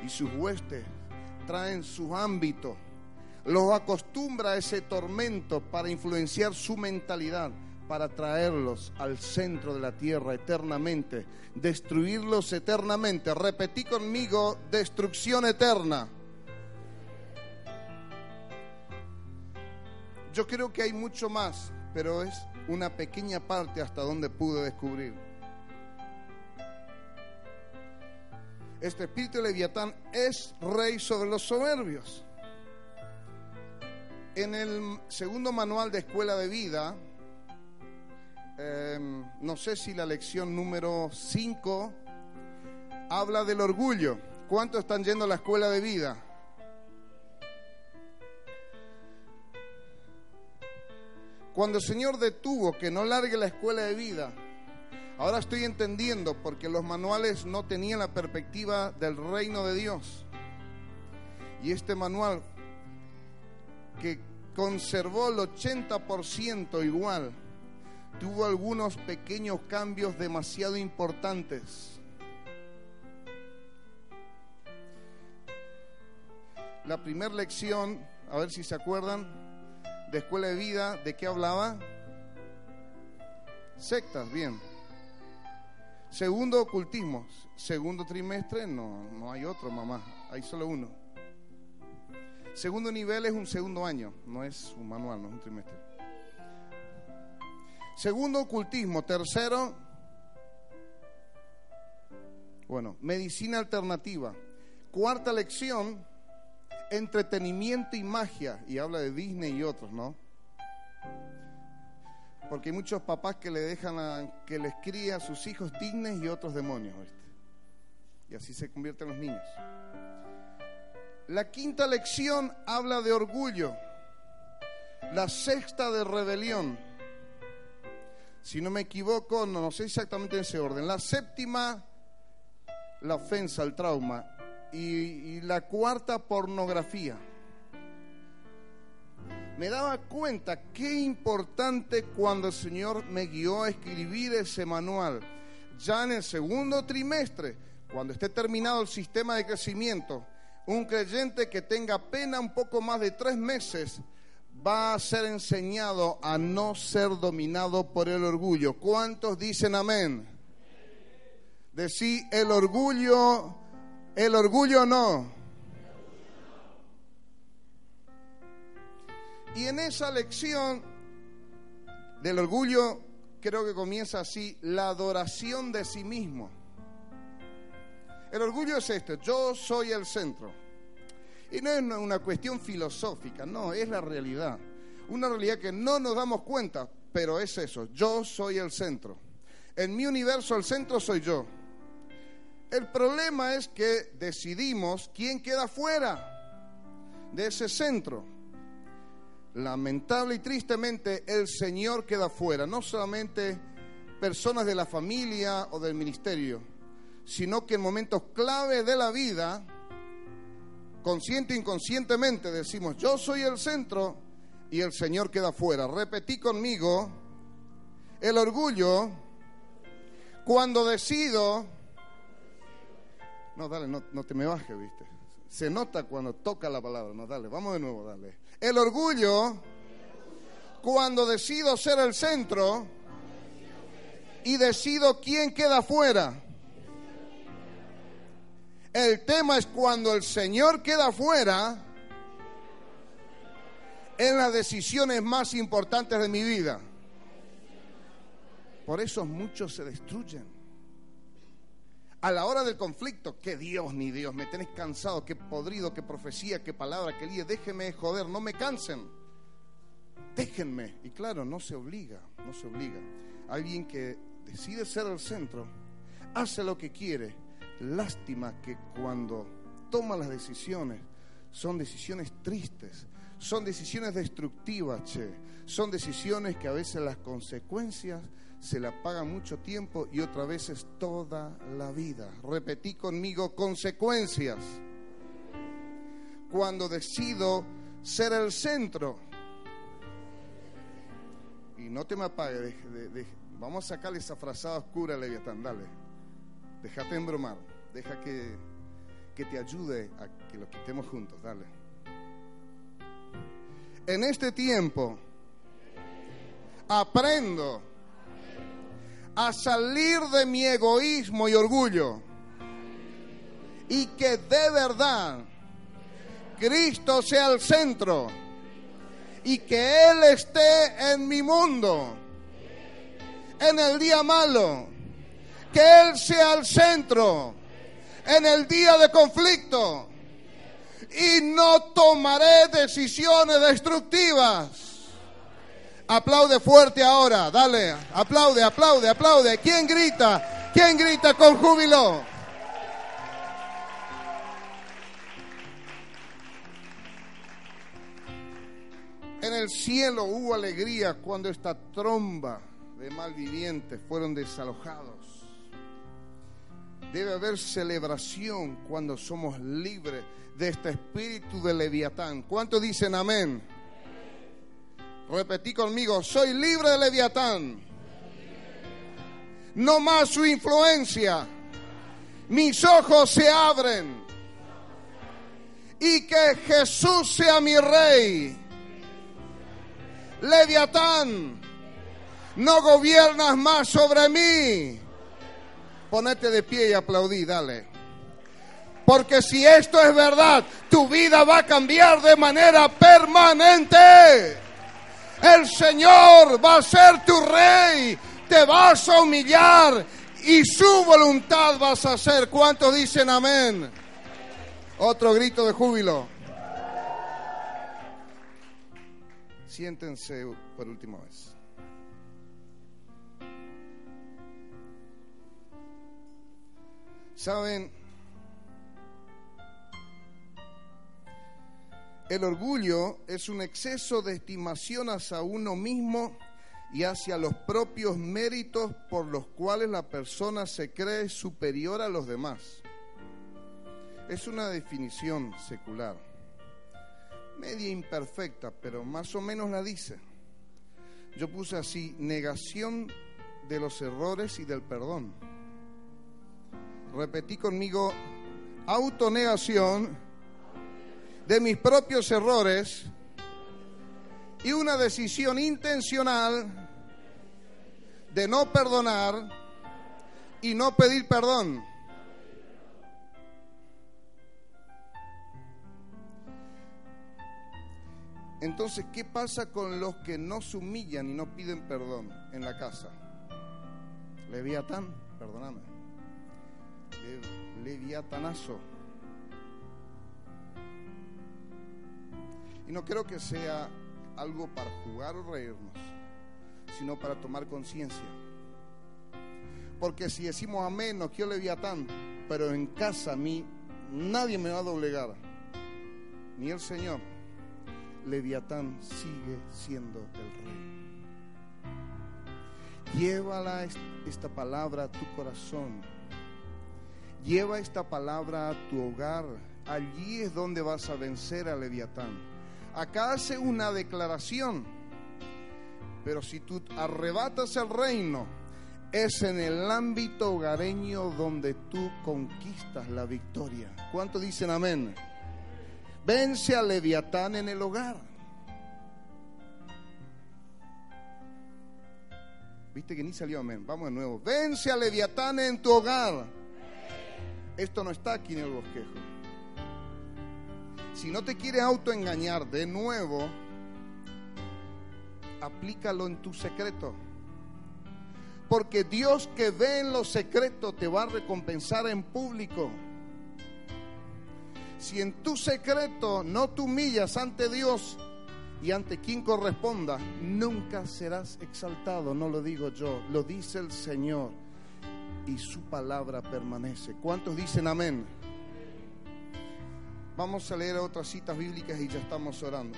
y sus huestes traen su ámbito. Los acostumbra a ese tormento para influenciar su mentalidad, para traerlos al centro de la tierra eternamente, destruirlos eternamente. Repetí conmigo, destrucción eterna. Yo creo que hay mucho más, pero es una pequeña parte hasta donde pude descubrir. Este espíritu de Leviatán es rey sobre los soberbios. En el segundo manual de escuela de vida, em, no sé si la lección número 5 habla del orgullo. ¿Cuántos están yendo a la escuela de vida? Cuando el Señor detuvo que no largue la escuela de vida, ahora estoy entendiendo porque los manuales no tenían la perspectiva del reino de Dios. Y este manual que conservó el 80% igual, tuvo algunos pequeños cambios demasiado importantes. La primera lección, a ver si se acuerdan, de escuela de vida, ¿de qué hablaba? Sectas, bien. Segundo, ocultismo. Segundo trimestre, no, no hay otro, mamá. Hay solo uno. Segundo nivel es un segundo año, no es un manual, no es un trimestre. Segundo, ocultismo. Tercero, bueno, medicina alternativa. Cuarta lección, entretenimiento y magia, y habla de Disney y otros, ¿no? Porque hay muchos papás que le dejan a, que les cría a sus hijos Disney y otros demonios, Y así se convierten los niños. La quinta lección habla de orgullo. La sexta de rebelión. Si no me equivoco, no, sé exactamente en ese orden. La séptima, la ofensa, el trauma y, la cuarta pornografía. Me daba cuenta qué importante cuando el Señor me guió a escribir ese manual. Ya en el segundo trimestre cuando esté terminado el sistema de crecimiento, un creyente que tenga pena un poco más de tres meses va a ser enseñado a no ser dominado por el orgullo. ¿Cuántos dicen amén? Decir el orgullo, el orgullo no. Y en esa lección del orgullo creo que comienza así, la adoración de sí mismo. El orgullo es esto, yo soy el centro. Y no es una cuestión filosófica, no, es la realidad. Una realidad que no nos damos cuenta, pero es eso, yo soy el centro. En mi universo el centro soy yo. El problema es que decidimos quién queda fuera de ese centro. Lamentable y tristemente el Señor queda fuera, no solamente personas de la familia o del ministerio, sino que en momentos clave de la vida, consciente e inconscientemente decimos, yo soy el centro y el Señor queda fuera. Repetí conmigo, el orgullo, cuando decido, no, dale, no, no te me bajes, viste. Se nota cuando toca la palabra, no, dale, vamos de nuevo, dale. El orgullo, cuando decido ser el centro y decido quién queda fuera. El tema es cuando el Señor queda fuera en las decisiones más importantes de mi vida. Por eso muchos se destruyen. A la hora del conflicto, que Dios ni Dios, me tenés cansado, qué podrido, qué profecía, qué palabra, qué lío, déjenme joder, no me cansen. Déjenme. Y claro, no se obliga, no se obliga. Alguien que decide ser el centro, hace lo que quiere. Lástima que cuando toma las decisiones, son decisiones tristes, son decisiones destructivas, che. Son decisiones que a veces las consecuencias se la paga mucho tiempo y otra vez es toda la vida. Repetí conmigo consecuencias. Cuando decido ser el centro. Y no te me apagues, vamos a sacarle esa frazada oscura, Leviatán, dale. Déjate embromar, deja que, que te ayude a que lo quitemos juntos, dale. En este tiempo aprendo a salir de mi egoísmo y orgullo y que de verdad Cristo sea el centro y que Él esté en mi mundo en el día malo, que Él sea el centro en el día de conflicto y no tomaré decisiones destructivas Aplaude fuerte ahora, dale, aplaude, aplaude, aplaude. ¿Quién grita? ¿Quién grita con júbilo? En el cielo hubo alegría cuando esta tromba de malvivientes fueron desalojados. Debe haber celebración cuando somos libres de este espíritu de Leviatán. ¿Cuántos dicen amén? Repetí conmigo, soy libre de Leviatán. No más su influencia. Mis ojos se abren. Y que Jesús sea mi rey. Leviatán, no gobiernas más sobre mí. Ponete de pie y aplaudí, dale. Porque si esto es verdad, tu vida va a cambiar de manera permanente. El Señor va a ser tu rey. Te vas a humillar y su voluntad vas a hacer. ¿Cuántos dicen amén? Otro grito de júbilo. Siéntense por última vez. Saben, El orgullo es un exceso de estimación hacia uno mismo y hacia los propios méritos por los cuales la persona se cree superior a los demás. Es una definición secular, media imperfecta, pero más o menos la dice. Yo puse así, negación de los errores y del perdón. Repetí conmigo, autonegación de mis propios errores y una decisión intencional de no perdonar y no pedir perdón. Entonces, ¿qué pasa con los que no se humillan y no piden perdón en la casa? Leviatán, perdóname. Leviatanazo. Y no creo que sea algo para jugar o reírnos, sino para tomar conciencia. Porque si decimos amén, no quiero leviatán, pero en casa a mí nadie me va a doblegar, ni el Señor. Leviatán sigue siendo el rey. Llévala esta palabra a tu corazón. Lleva esta palabra a tu hogar. Allí es donde vas a vencer a Leviatán. Acá hace una declaración. Pero si tú arrebatas el reino, es en el ámbito hogareño donde tú conquistas la victoria. ¿Cuántos dicen amén? Vence a Leviatán en el hogar. Viste que ni salió amén. Vamos de nuevo. Vence a Leviatán en tu hogar. Esto no está aquí en el bosquejo. Si no te quieres autoengañar de nuevo, aplícalo en tu secreto. Porque Dios que ve en lo secreto te va a recompensar en público. Si en tu secreto no te humillas ante Dios y ante quien corresponda, nunca serás exaltado. No lo digo yo, lo dice el Señor y su palabra permanece. ¿Cuántos dicen amén? Vamos a leer otras citas bíblicas y ya estamos orando.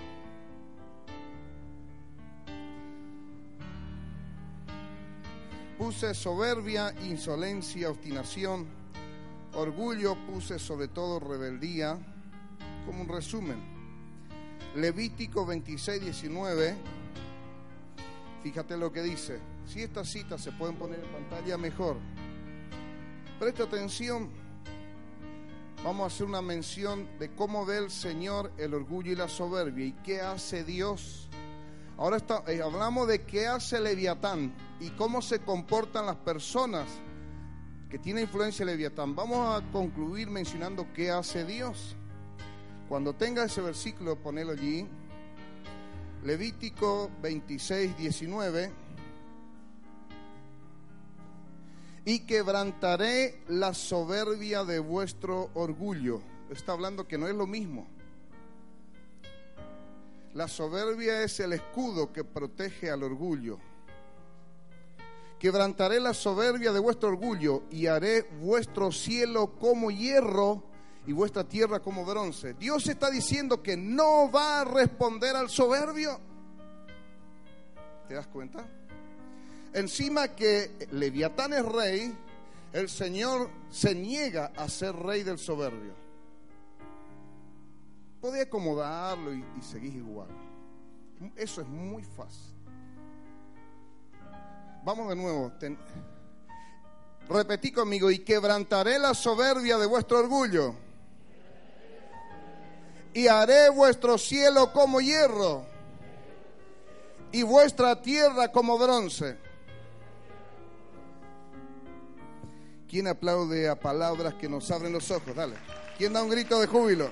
Puse soberbia, insolencia, obstinación Orgullo puse sobre todo rebeldía como un resumen. Levítico 26, 19. Fíjate lo que dice. Si estas citas se pueden poner en pantalla, mejor. Presta atención. Vamos a hacer una mención de cómo ve el Señor el orgullo y la soberbia y qué hace Dios. Ahora eh, hablamos de qué hace Leviatán y cómo se comportan las personas que tiene influencia Leviatán. Vamos a concluir mencionando qué hace Dios. Cuando tenga ese versículo, ponelo allí. Levítico 26, 19. Y quebrantaré la soberbia de vuestro orgullo. Está hablando que no es lo mismo. La soberbia es el escudo que protege al orgullo. Quebrantaré la soberbia de vuestro orgullo y haré vuestro cielo como hierro y vuestra tierra como bronce. Dios está diciendo que no va a responder al soberbio. ¿Te das cuenta? Encima que Leviatán es rey, el Señor se niega a ser rey del soberbio. Podía acomodarlo y, y seguir igual. Eso es muy fácil. Vamos de nuevo. Repetí conmigo, y quebrantaré la soberbia de vuestro orgullo. Y haré vuestro cielo como hierro y vuestra tierra como bronce. ¿Quién aplaude a palabras que nos abren los ojos? Dale. ¿Quién da un grito de júbilo?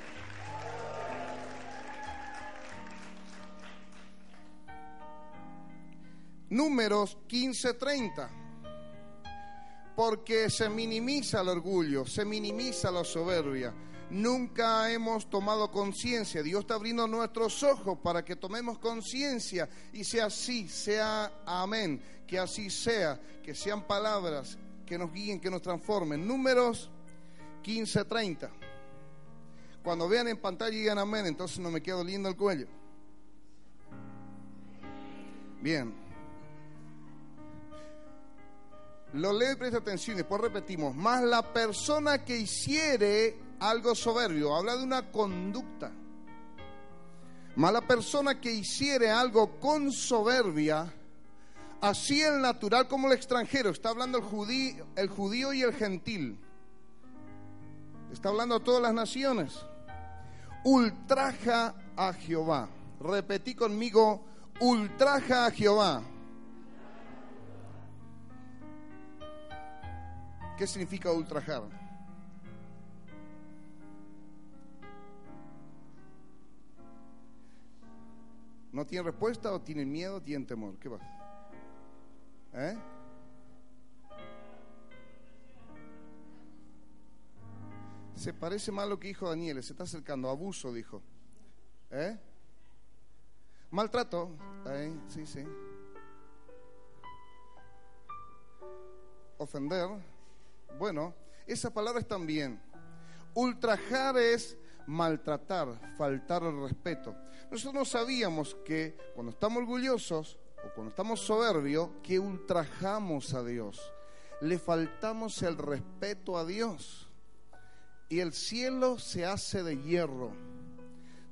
Números 15:30. Porque se minimiza el orgullo, se minimiza la soberbia. Nunca hemos tomado conciencia. Dios está abriendo nuestros ojos para que tomemos conciencia y sea así, sea amén. Que así sea, que sean palabras que nos guíen, que nos transformen. Números 15:30. Cuando vean en pantalla y digan amén, entonces no me quedo lindo el cuello. Bien. Lo leo y presta atención, después repetimos. Más la persona que hiciere algo soberbio, habla de una conducta. Más la persona que hiciere algo con soberbia, así el natural como el extranjero, está hablando el judío, el judío y el gentil. Está hablando a todas las naciones. Ultraja a Jehová. Repetí conmigo, ultraja a Jehová. ¿Qué significa ultrajar? ¿No tienen respuesta o tienen miedo o tienen temor? ¿Qué va? ¿Eh? Se parece más a lo que dijo Daniel, se está acercando, abuso, dijo. ¿Eh? Maltrato, ¿Eh? sí, sí. Ofender, bueno, esa palabra es también. Ultrajar es maltratar, faltar el respeto. Nosotros no sabíamos que cuando estamos orgullosos o cuando estamos soberbios, que ultrajamos a Dios, le faltamos el respeto a Dios. Y el cielo se hace de hierro.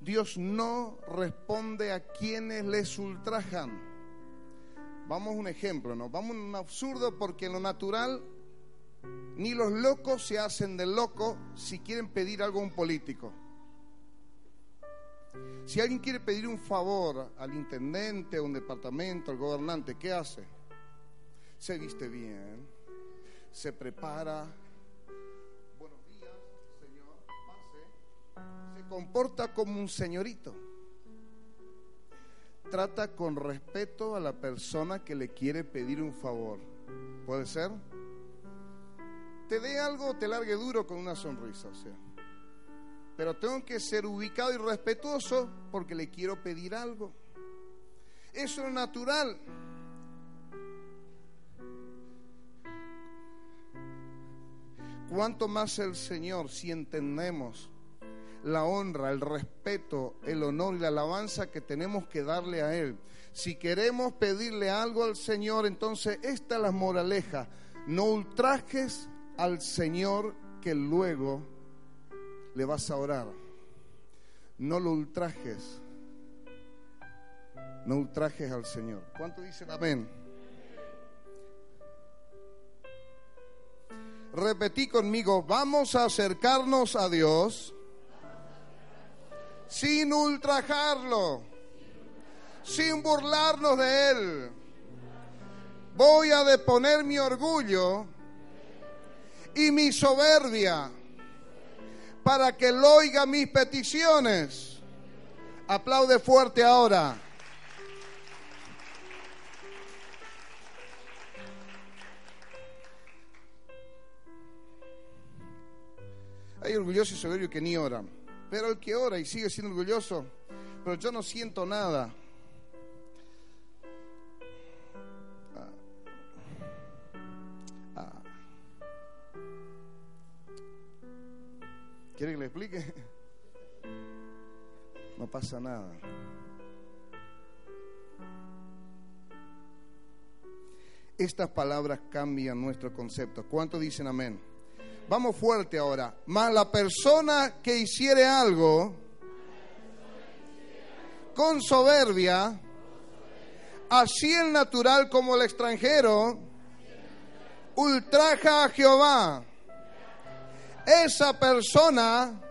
Dios no responde a quienes les ultrajan. Vamos un ejemplo, ¿no? Vamos a un absurdo porque en lo natural ni los locos se hacen de loco si quieren pedir algo a un político. Si alguien quiere pedir un favor al intendente, a un departamento, al gobernante, ¿qué hace? Se viste bien, se prepara. Buenos días, señor, pase. Se comporta como un señorito. Trata con respeto a la persona que le quiere pedir un favor. ¿Puede ser? Te dé algo, te largue duro con una sonrisa, o sea pero tengo que ser ubicado y respetuoso porque le quiero pedir algo. Eso es natural. Cuanto más el Señor, si entendemos la honra, el respeto, el honor y la alabanza que tenemos que darle a Él. Si queremos pedirle algo al Señor, entonces esta es la moraleja. No ultrajes al Señor que luego le vas a orar. No lo ultrajes. No ultrajes al Señor. ¿Cuánto dicen amén? Repetí conmigo, vamos a acercarnos a Dios sin ultrajarlo, sin burlarnos de Él. Voy a deponer mi orgullo y mi soberbia para que él oiga mis peticiones. Aplaude fuerte ahora. Hay orgulloso y soberbio que ni ora, pero el que ora y sigue siendo orgulloso, pero yo no siento nada. ¿Quiere que le explique? No pasa nada. Estas palabras cambian nuestro concepto. ¿Cuántos dicen amén? Vamos fuerte ahora. Más la persona que hiciere algo con soberbia, así el natural como el extranjero, ultraja a Jehová esa persona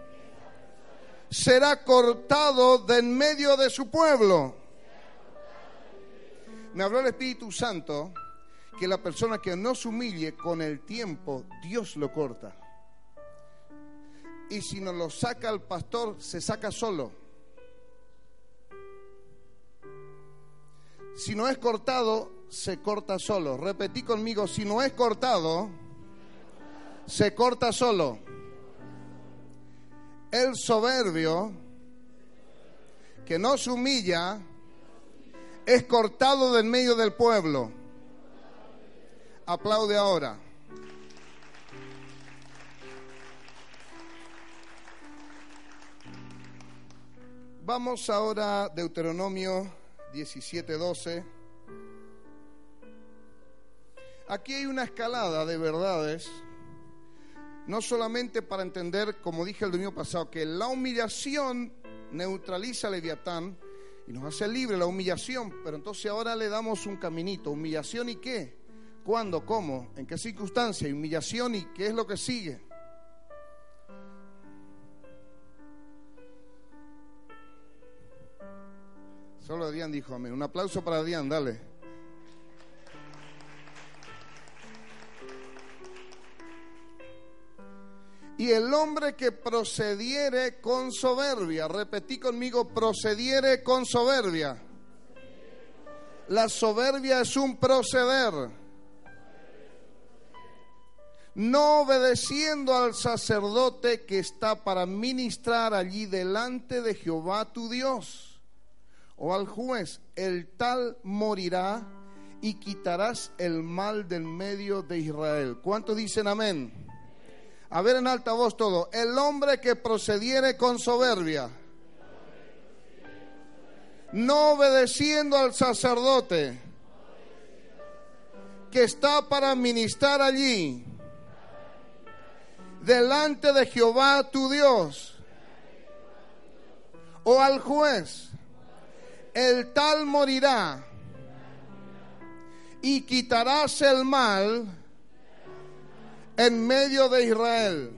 será cortado de en medio de su pueblo. Me habló el Espíritu Santo que la persona que no se humille con el tiempo, Dios lo corta. Y si no lo saca el pastor, se saca solo. Si no es cortado, se corta solo. Repetí conmigo, si no es cortado, se corta solo. El soberbio que no se humilla es cortado del medio del pueblo. Aplaude ahora. Vamos ahora a Deuteronomio 17:12. Aquí hay una escalada de verdades no solamente para entender, como dije el domingo pasado, que la humillación neutraliza a Leviatán y nos hace libre la humillación, pero entonces ahora le damos un caminito, humillación y qué, cuándo, cómo, en qué circunstancia, humillación y qué es lo que sigue. Solo Adrián dijo a mí, Un aplauso para Adrián, dale. Y el hombre que procediere con soberbia, repetí conmigo, procediere con soberbia. La soberbia es un proceder. No obedeciendo al sacerdote que está para ministrar allí delante de Jehová tu Dios. O al juez, el tal morirá y quitarás el mal del medio de Israel. ¿Cuántos dicen amén? A ver en alta voz todo. El hombre que procediere con soberbia, no obedeciendo al sacerdote que está para ministrar allí, delante de Jehová tu Dios, o al juez, el tal morirá y quitarás el mal en medio de Israel.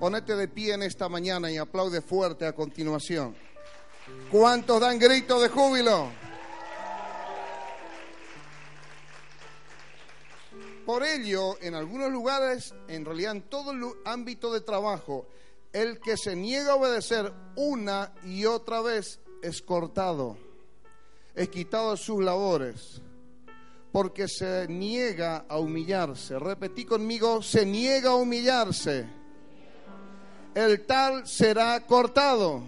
Ponete de pie en esta mañana y aplaude fuerte a continuación. ¿Cuántos dan grito de júbilo? Por ello, en algunos lugares, en realidad en todo el ámbito de trabajo, el que se niega a obedecer una y otra vez es cortado, es quitado de sus labores porque se niega a humillarse. Repetí conmigo, se niega a humillarse. El tal será cortado.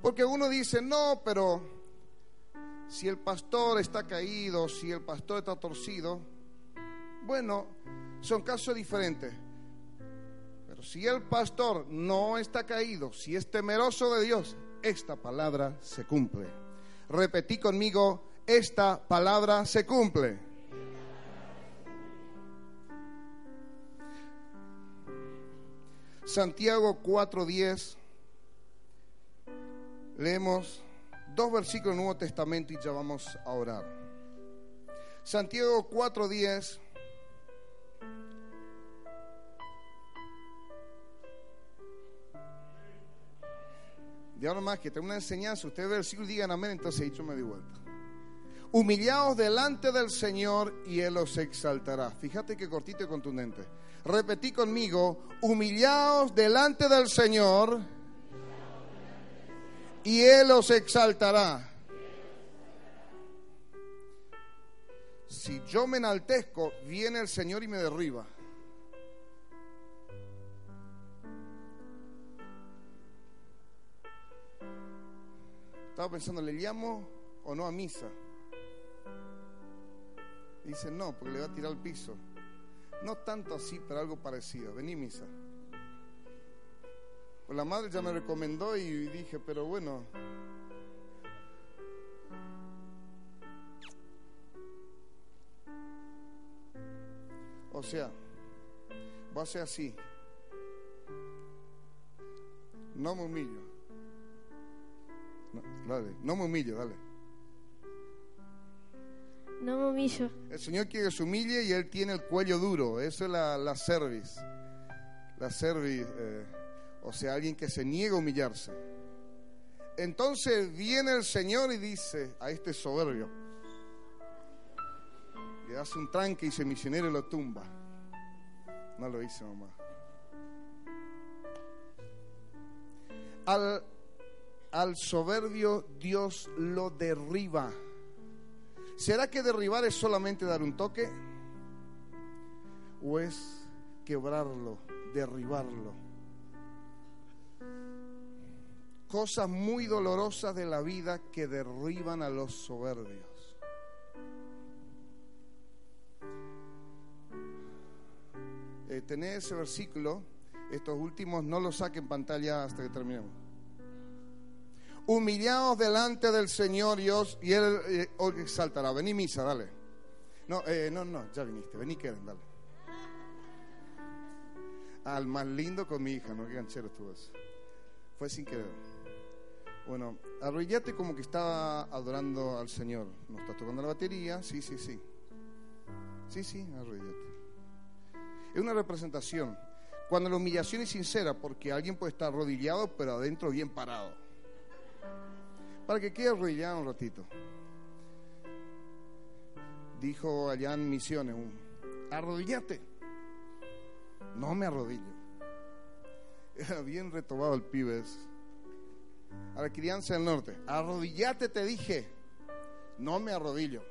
Porque uno dice, no, pero si el pastor está caído, si el pastor está torcido, bueno, son casos diferentes. Pero si el pastor no está caído, si es temeroso de Dios, esta palabra se cumple. Repetí conmigo, esta palabra se cumple. Santiago 4:10. Leemos dos versículos del Nuevo Testamento y ya vamos a orar. Santiago 4:10. Y ahora más que tengo una enseñanza, ustedes versículo digan amén, entonces yo me di vuelta. Humillaos delante del Señor y Él os exaltará. Fíjate que cortito y contundente. Repetí conmigo, humillaos delante del Señor y Él os exaltará. Si yo me enaltezco, viene el Señor y me derriba. Estaba pensando, ¿le llamo o no a misa? Dice, no, porque le va a tirar al piso. No tanto así, pero algo parecido. Vení, misa. Pues la madre ya me recomendó y dije, pero bueno. O sea, va a ser así. No me humillo. No, dale, no me humillo, dale. No me humillo. El Señor quiere que se humille y Él tiene el cuello duro. Eso es la, la cerviz. La cerviz, eh, o sea, alguien que se niega a humillarse. Entonces viene el Señor y dice a este soberbio, le hace un tranque y se misionero y lo tumba. No lo hice, mamá. Al soberbio Dios lo derriba. ¿Será que derribar es solamente dar un toque? ¿O es quebrarlo, derribarlo? Cosas muy dolorosas de la vida que derriban a los soberbios. Eh, tenés ese versículo, estos últimos no los saquen pantalla hasta que terminemos humillaos delante del Señor Dios y Él eh, os exaltará. Vení misa, dale. No, eh, no, no, ya viniste. Vení, Keren, dale. Al más lindo con mi hija, ¿no? Qué ganchero estuvo eso. Fue sin querer. Bueno, arrodillate como que estaba adorando al Señor. ¿No estás tocando la batería? Sí, sí, sí. Sí, sí, arrodillate. Es una representación. Cuando la humillación es sincera, porque alguien puede estar arrodillado, pero adentro bien parado. Para que quede arrodillado un ratito. Dijo allá en Misiones, arrodillate. No me arrodillo. Era bien retobado el pibes. A la crianza del norte. Arrodillate, te dije. No me arrodillo.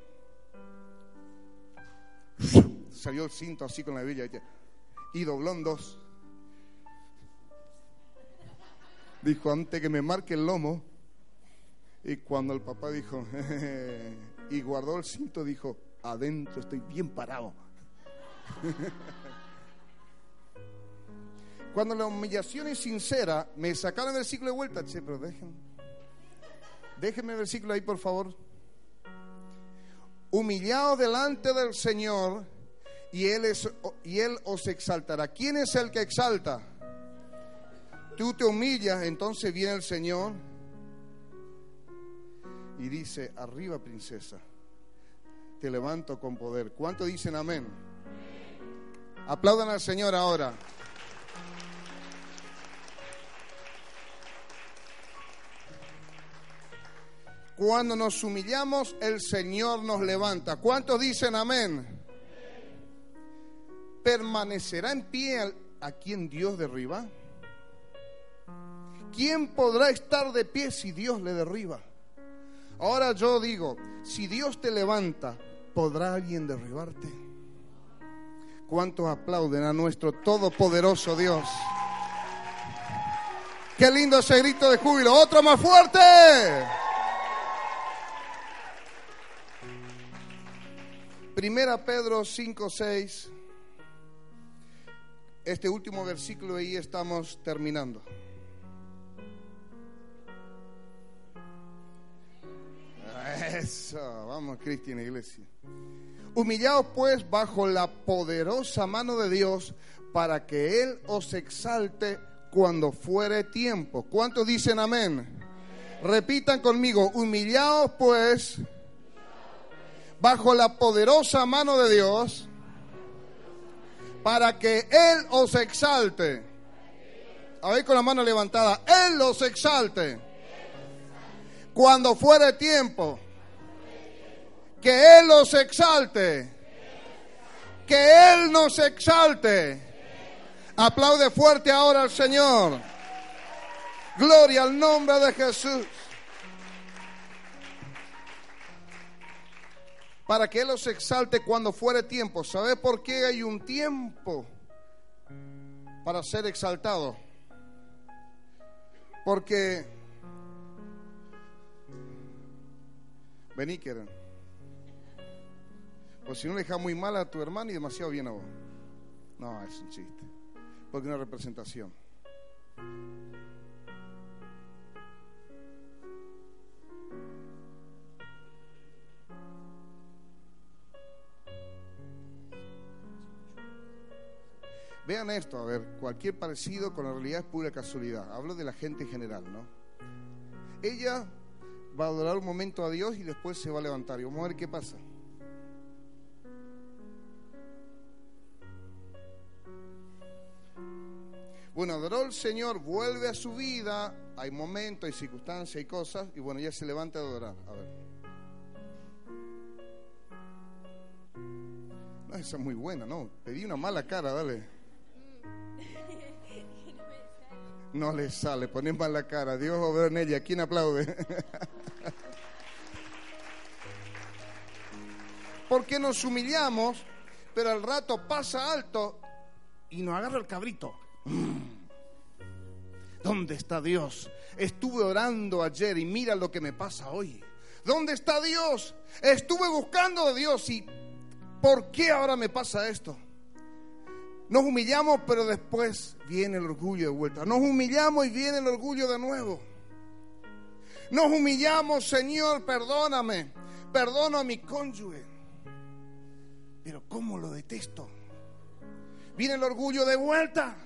Salió el cinto así con la villa y dobló en dos. Dijo, antes que me marque el lomo. Y cuando el papá dijo, y guardó el cinto, dijo, adentro estoy bien parado. Cuando la humillación es sincera, me sacaron el ciclo de vuelta, che, pero déjenme. Déjenme el versículo ahí, por favor. Humillados delante del Señor y él, es, y él os exaltará. ¿Quién es el que exalta? Tú te humillas, entonces viene el Señor y dice, arriba princesa, te levanto con poder. ¿Cuánto dicen amén? Aplaudan al Señor ahora. Cuando nos humillamos, el Señor nos levanta. ¿Cuántos dicen amén? ¿Permanecerá en pie a quien Dios derriba? ¿Quién podrá estar de pie si Dios le derriba? Ahora yo digo, si Dios te levanta, ¿podrá alguien derribarte? ¿Cuántos aplauden a nuestro todopoderoso Dios? Qué lindo ese grito de júbilo. Otro más fuerte. Primera Pedro 5, 6. Este último versículo ahí estamos terminando. Eso, vamos Cristian Iglesia. Humillaos pues bajo la poderosa mano de Dios para que Él os exalte cuando fuere tiempo. ¿Cuántos dicen amén? Repitan conmigo, humillaos pues bajo la poderosa mano de Dios para que Él os exalte. A ver con la mano levantada, Él los exalte. Cuando fuere tiempo, que Él los exalte. Que Él nos exalte. Aplaude fuerte ahora al Señor. Gloria al nombre de Jesús. para que Él los exalte cuando fuere tiempo. ¿Sabe por qué hay un tiempo para ser exaltado? Porque, vení, quieren. Pues si no le deja muy mal a tu hermano y demasiado bien a vos. No, es un chiste. Porque una representación. Vean esto, a ver, cualquier parecido con la realidad es pura casualidad. Hablo de la gente en general, ¿no? Ella va a adorar un momento a Dios y después se va a levantar. Y vamos a ver qué pasa. Bueno, adoró al Señor, vuelve a su vida, hay momentos, hay circunstancias, hay cosas, y bueno, ya se levanta a adorar. A ver. No, esa es muy buena, ¿no? Pedí una mala cara, dale. No le sale, ponen mal la cara. Dios obra en ella. ¿Quién aplaude? Porque nos humillamos, pero al rato pasa alto y nos agarra el cabrito. ¿Dónde está Dios? Estuve orando ayer y mira lo que me pasa hoy. ¿Dónde está Dios? Estuve buscando a Dios y ¿por qué ahora me pasa esto? Nos humillamos, pero después viene el orgullo de vuelta. Nos humillamos y viene el orgullo de nuevo. Nos humillamos, Señor, perdóname. Perdono a mi cónyuge. Pero ¿cómo lo detesto? Viene el orgullo de vuelta.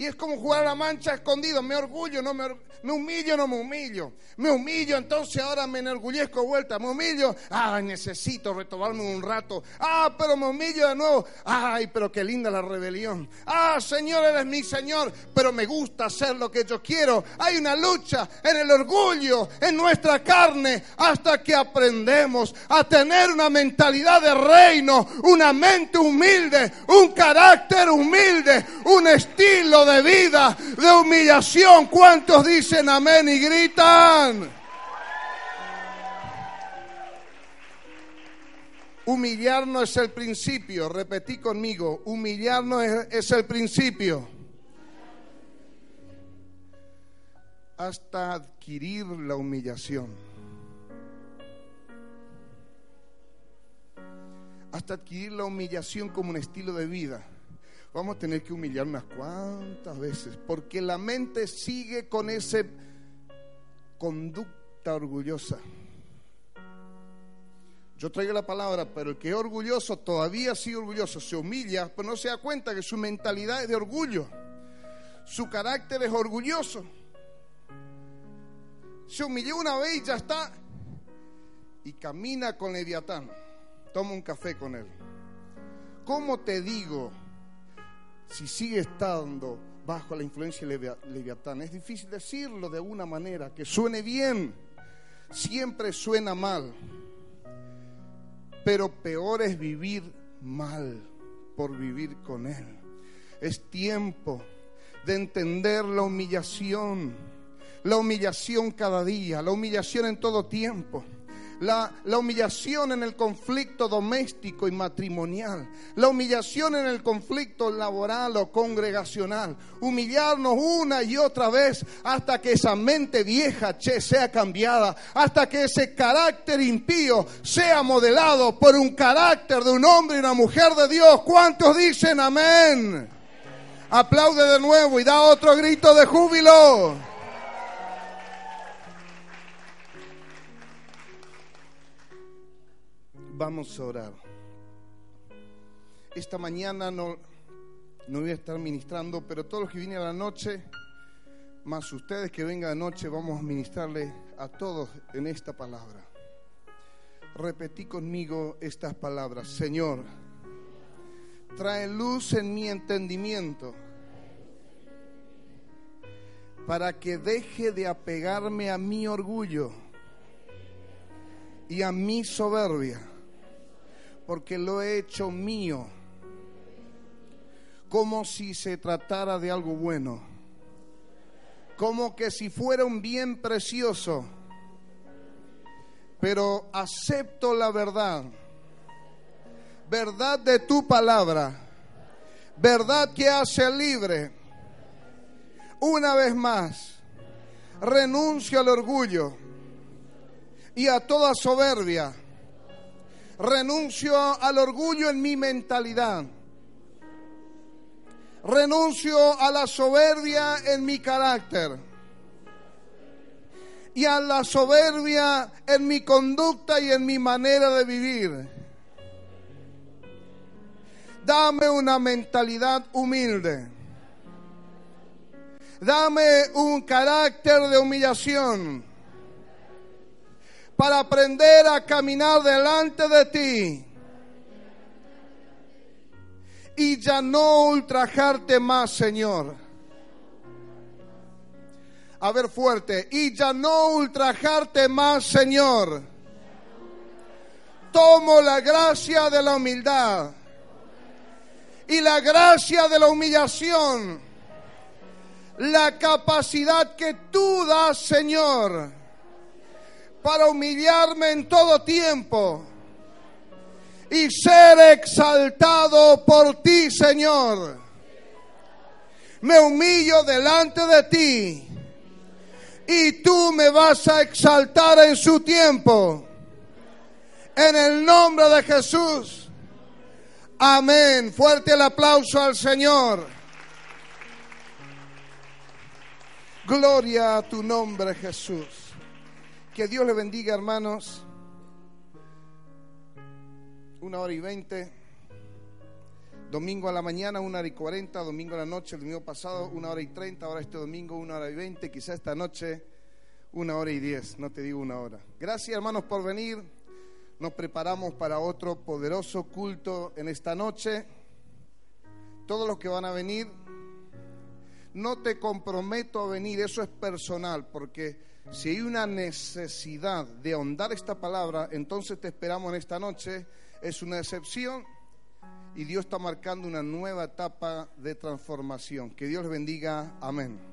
Y es como jugar a la mancha escondido. Me orgullo, no me, humillo, no me humillo. Me humillo, entonces ahora me enorgullezco vuelta. Me humillo, ay, necesito retomarme un rato. Ah, pero me humillo de nuevo. Ay, pero qué linda la rebelión. Ah, Señor, eres mi Señor, pero me gusta hacer lo que yo quiero. Hay una lucha en el orgullo, en nuestra carne, hasta que aprendemos a tener una mentalidad de reino, una mente humilde, un carácter humilde, un estilo de vida de humillación. ¿Cuántos dicen amén y gritan? Humillarnos es el principio, repetí conmigo, humillarnos es, es el principio. Hasta adquirir la humillación. Hasta adquirir la humillación como un estilo de vida. Vamos a tener que humillar unas cuantas veces, porque la mente sigue con esa conducta orgullosa. Yo traigo la palabra, pero el que es orgulloso todavía sigue orgulloso, se humilla, pero no se da cuenta que su mentalidad es de orgullo. Su carácter es orgulloso. Se humilló una vez y ya está. Y camina con Leviatán. Toma un café con él. ¿Cómo te digo si sigue estando bajo la influencia de Leviatán? Es difícil decirlo de una manera que suene bien. Siempre suena mal pero peor es vivir mal por vivir con Él. Es tiempo de entender la humillación, la humillación cada día, la humillación en todo tiempo la, humillación en el conflicto doméstico y matrimonial, la humillación en el conflicto laboral o congregacional, humillarnos una y otra vez hasta que esa mente vieja sea cambiada, hasta que ese carácter impío sea modelado por un carácter de un hombre y una mujer de Dios. ¿Cuántos dicen amén? Aplaude de nuevo y da otro grito de júbilo. Vamos a orar. Esta mañana no, no voy a estar ministrando, pero todos los que vienen a la noche, más ustedes que vengan de noche, vamos a ministrarle a todos en esta palabra. Repetí conmigo estas palabras. Señor, trae luz en mi entendimiento para que deje de apegarme a mi orgullo y a mi soberbia porque lo he hecho mío, como si se tratara de algo bueno, como que si fuera un bien precioso, pero acepto la verdad, verdad de tu palabra, verdad que hace libre. Una vez más, renuncio al orgullo y a toda soberbia Renuncio al orgullo en mi mentalidad. Renuncio a la soberbia en mi carácter. Y a la soberbia en mi conducta y en mi manera de vivir. Dame una mentalidad humilde. Dame un carácter de humillación para aprender a caminar delante de ti y ya no ultrajarte más, Señor. A ver fuerte, y ya no ultrajarte más, Señor. Tomo la gracia de la humildad y la gracia de la humillación, la capacidad que tú das, Señor para humillarme en todo tiempo y ser exaltado por ti, Señor. Me humillo delante de ti y tú me vas a exaltar en su tiempo. En el nombre de Jesús. Amén. Fuerte el aplauso al Señor. Gloria a tu nombre, Jesús. Que Dios le bendiga, hermanos. Una hora y veinte. Domingo a la mañana, una hora y cuarenta, domingo a la noche, el domingo pasado, una hora y treinta, ahora este domingo, una hora y veinte, quizá esta noche, una hora y diez, no te digo una hora. Gracias hermanos por venir, nos preparamos para otro poderoso culto en esta noche. Todos los que van a venir, no te comprometo a venir, eso es personal, porque si hay una necesidad de ahondar esta palabra, entonces te esperamos en esta noche. Es una excepción y Dios está marcando una nueva etapa de transformación. Que Dios les bendiga. Amén.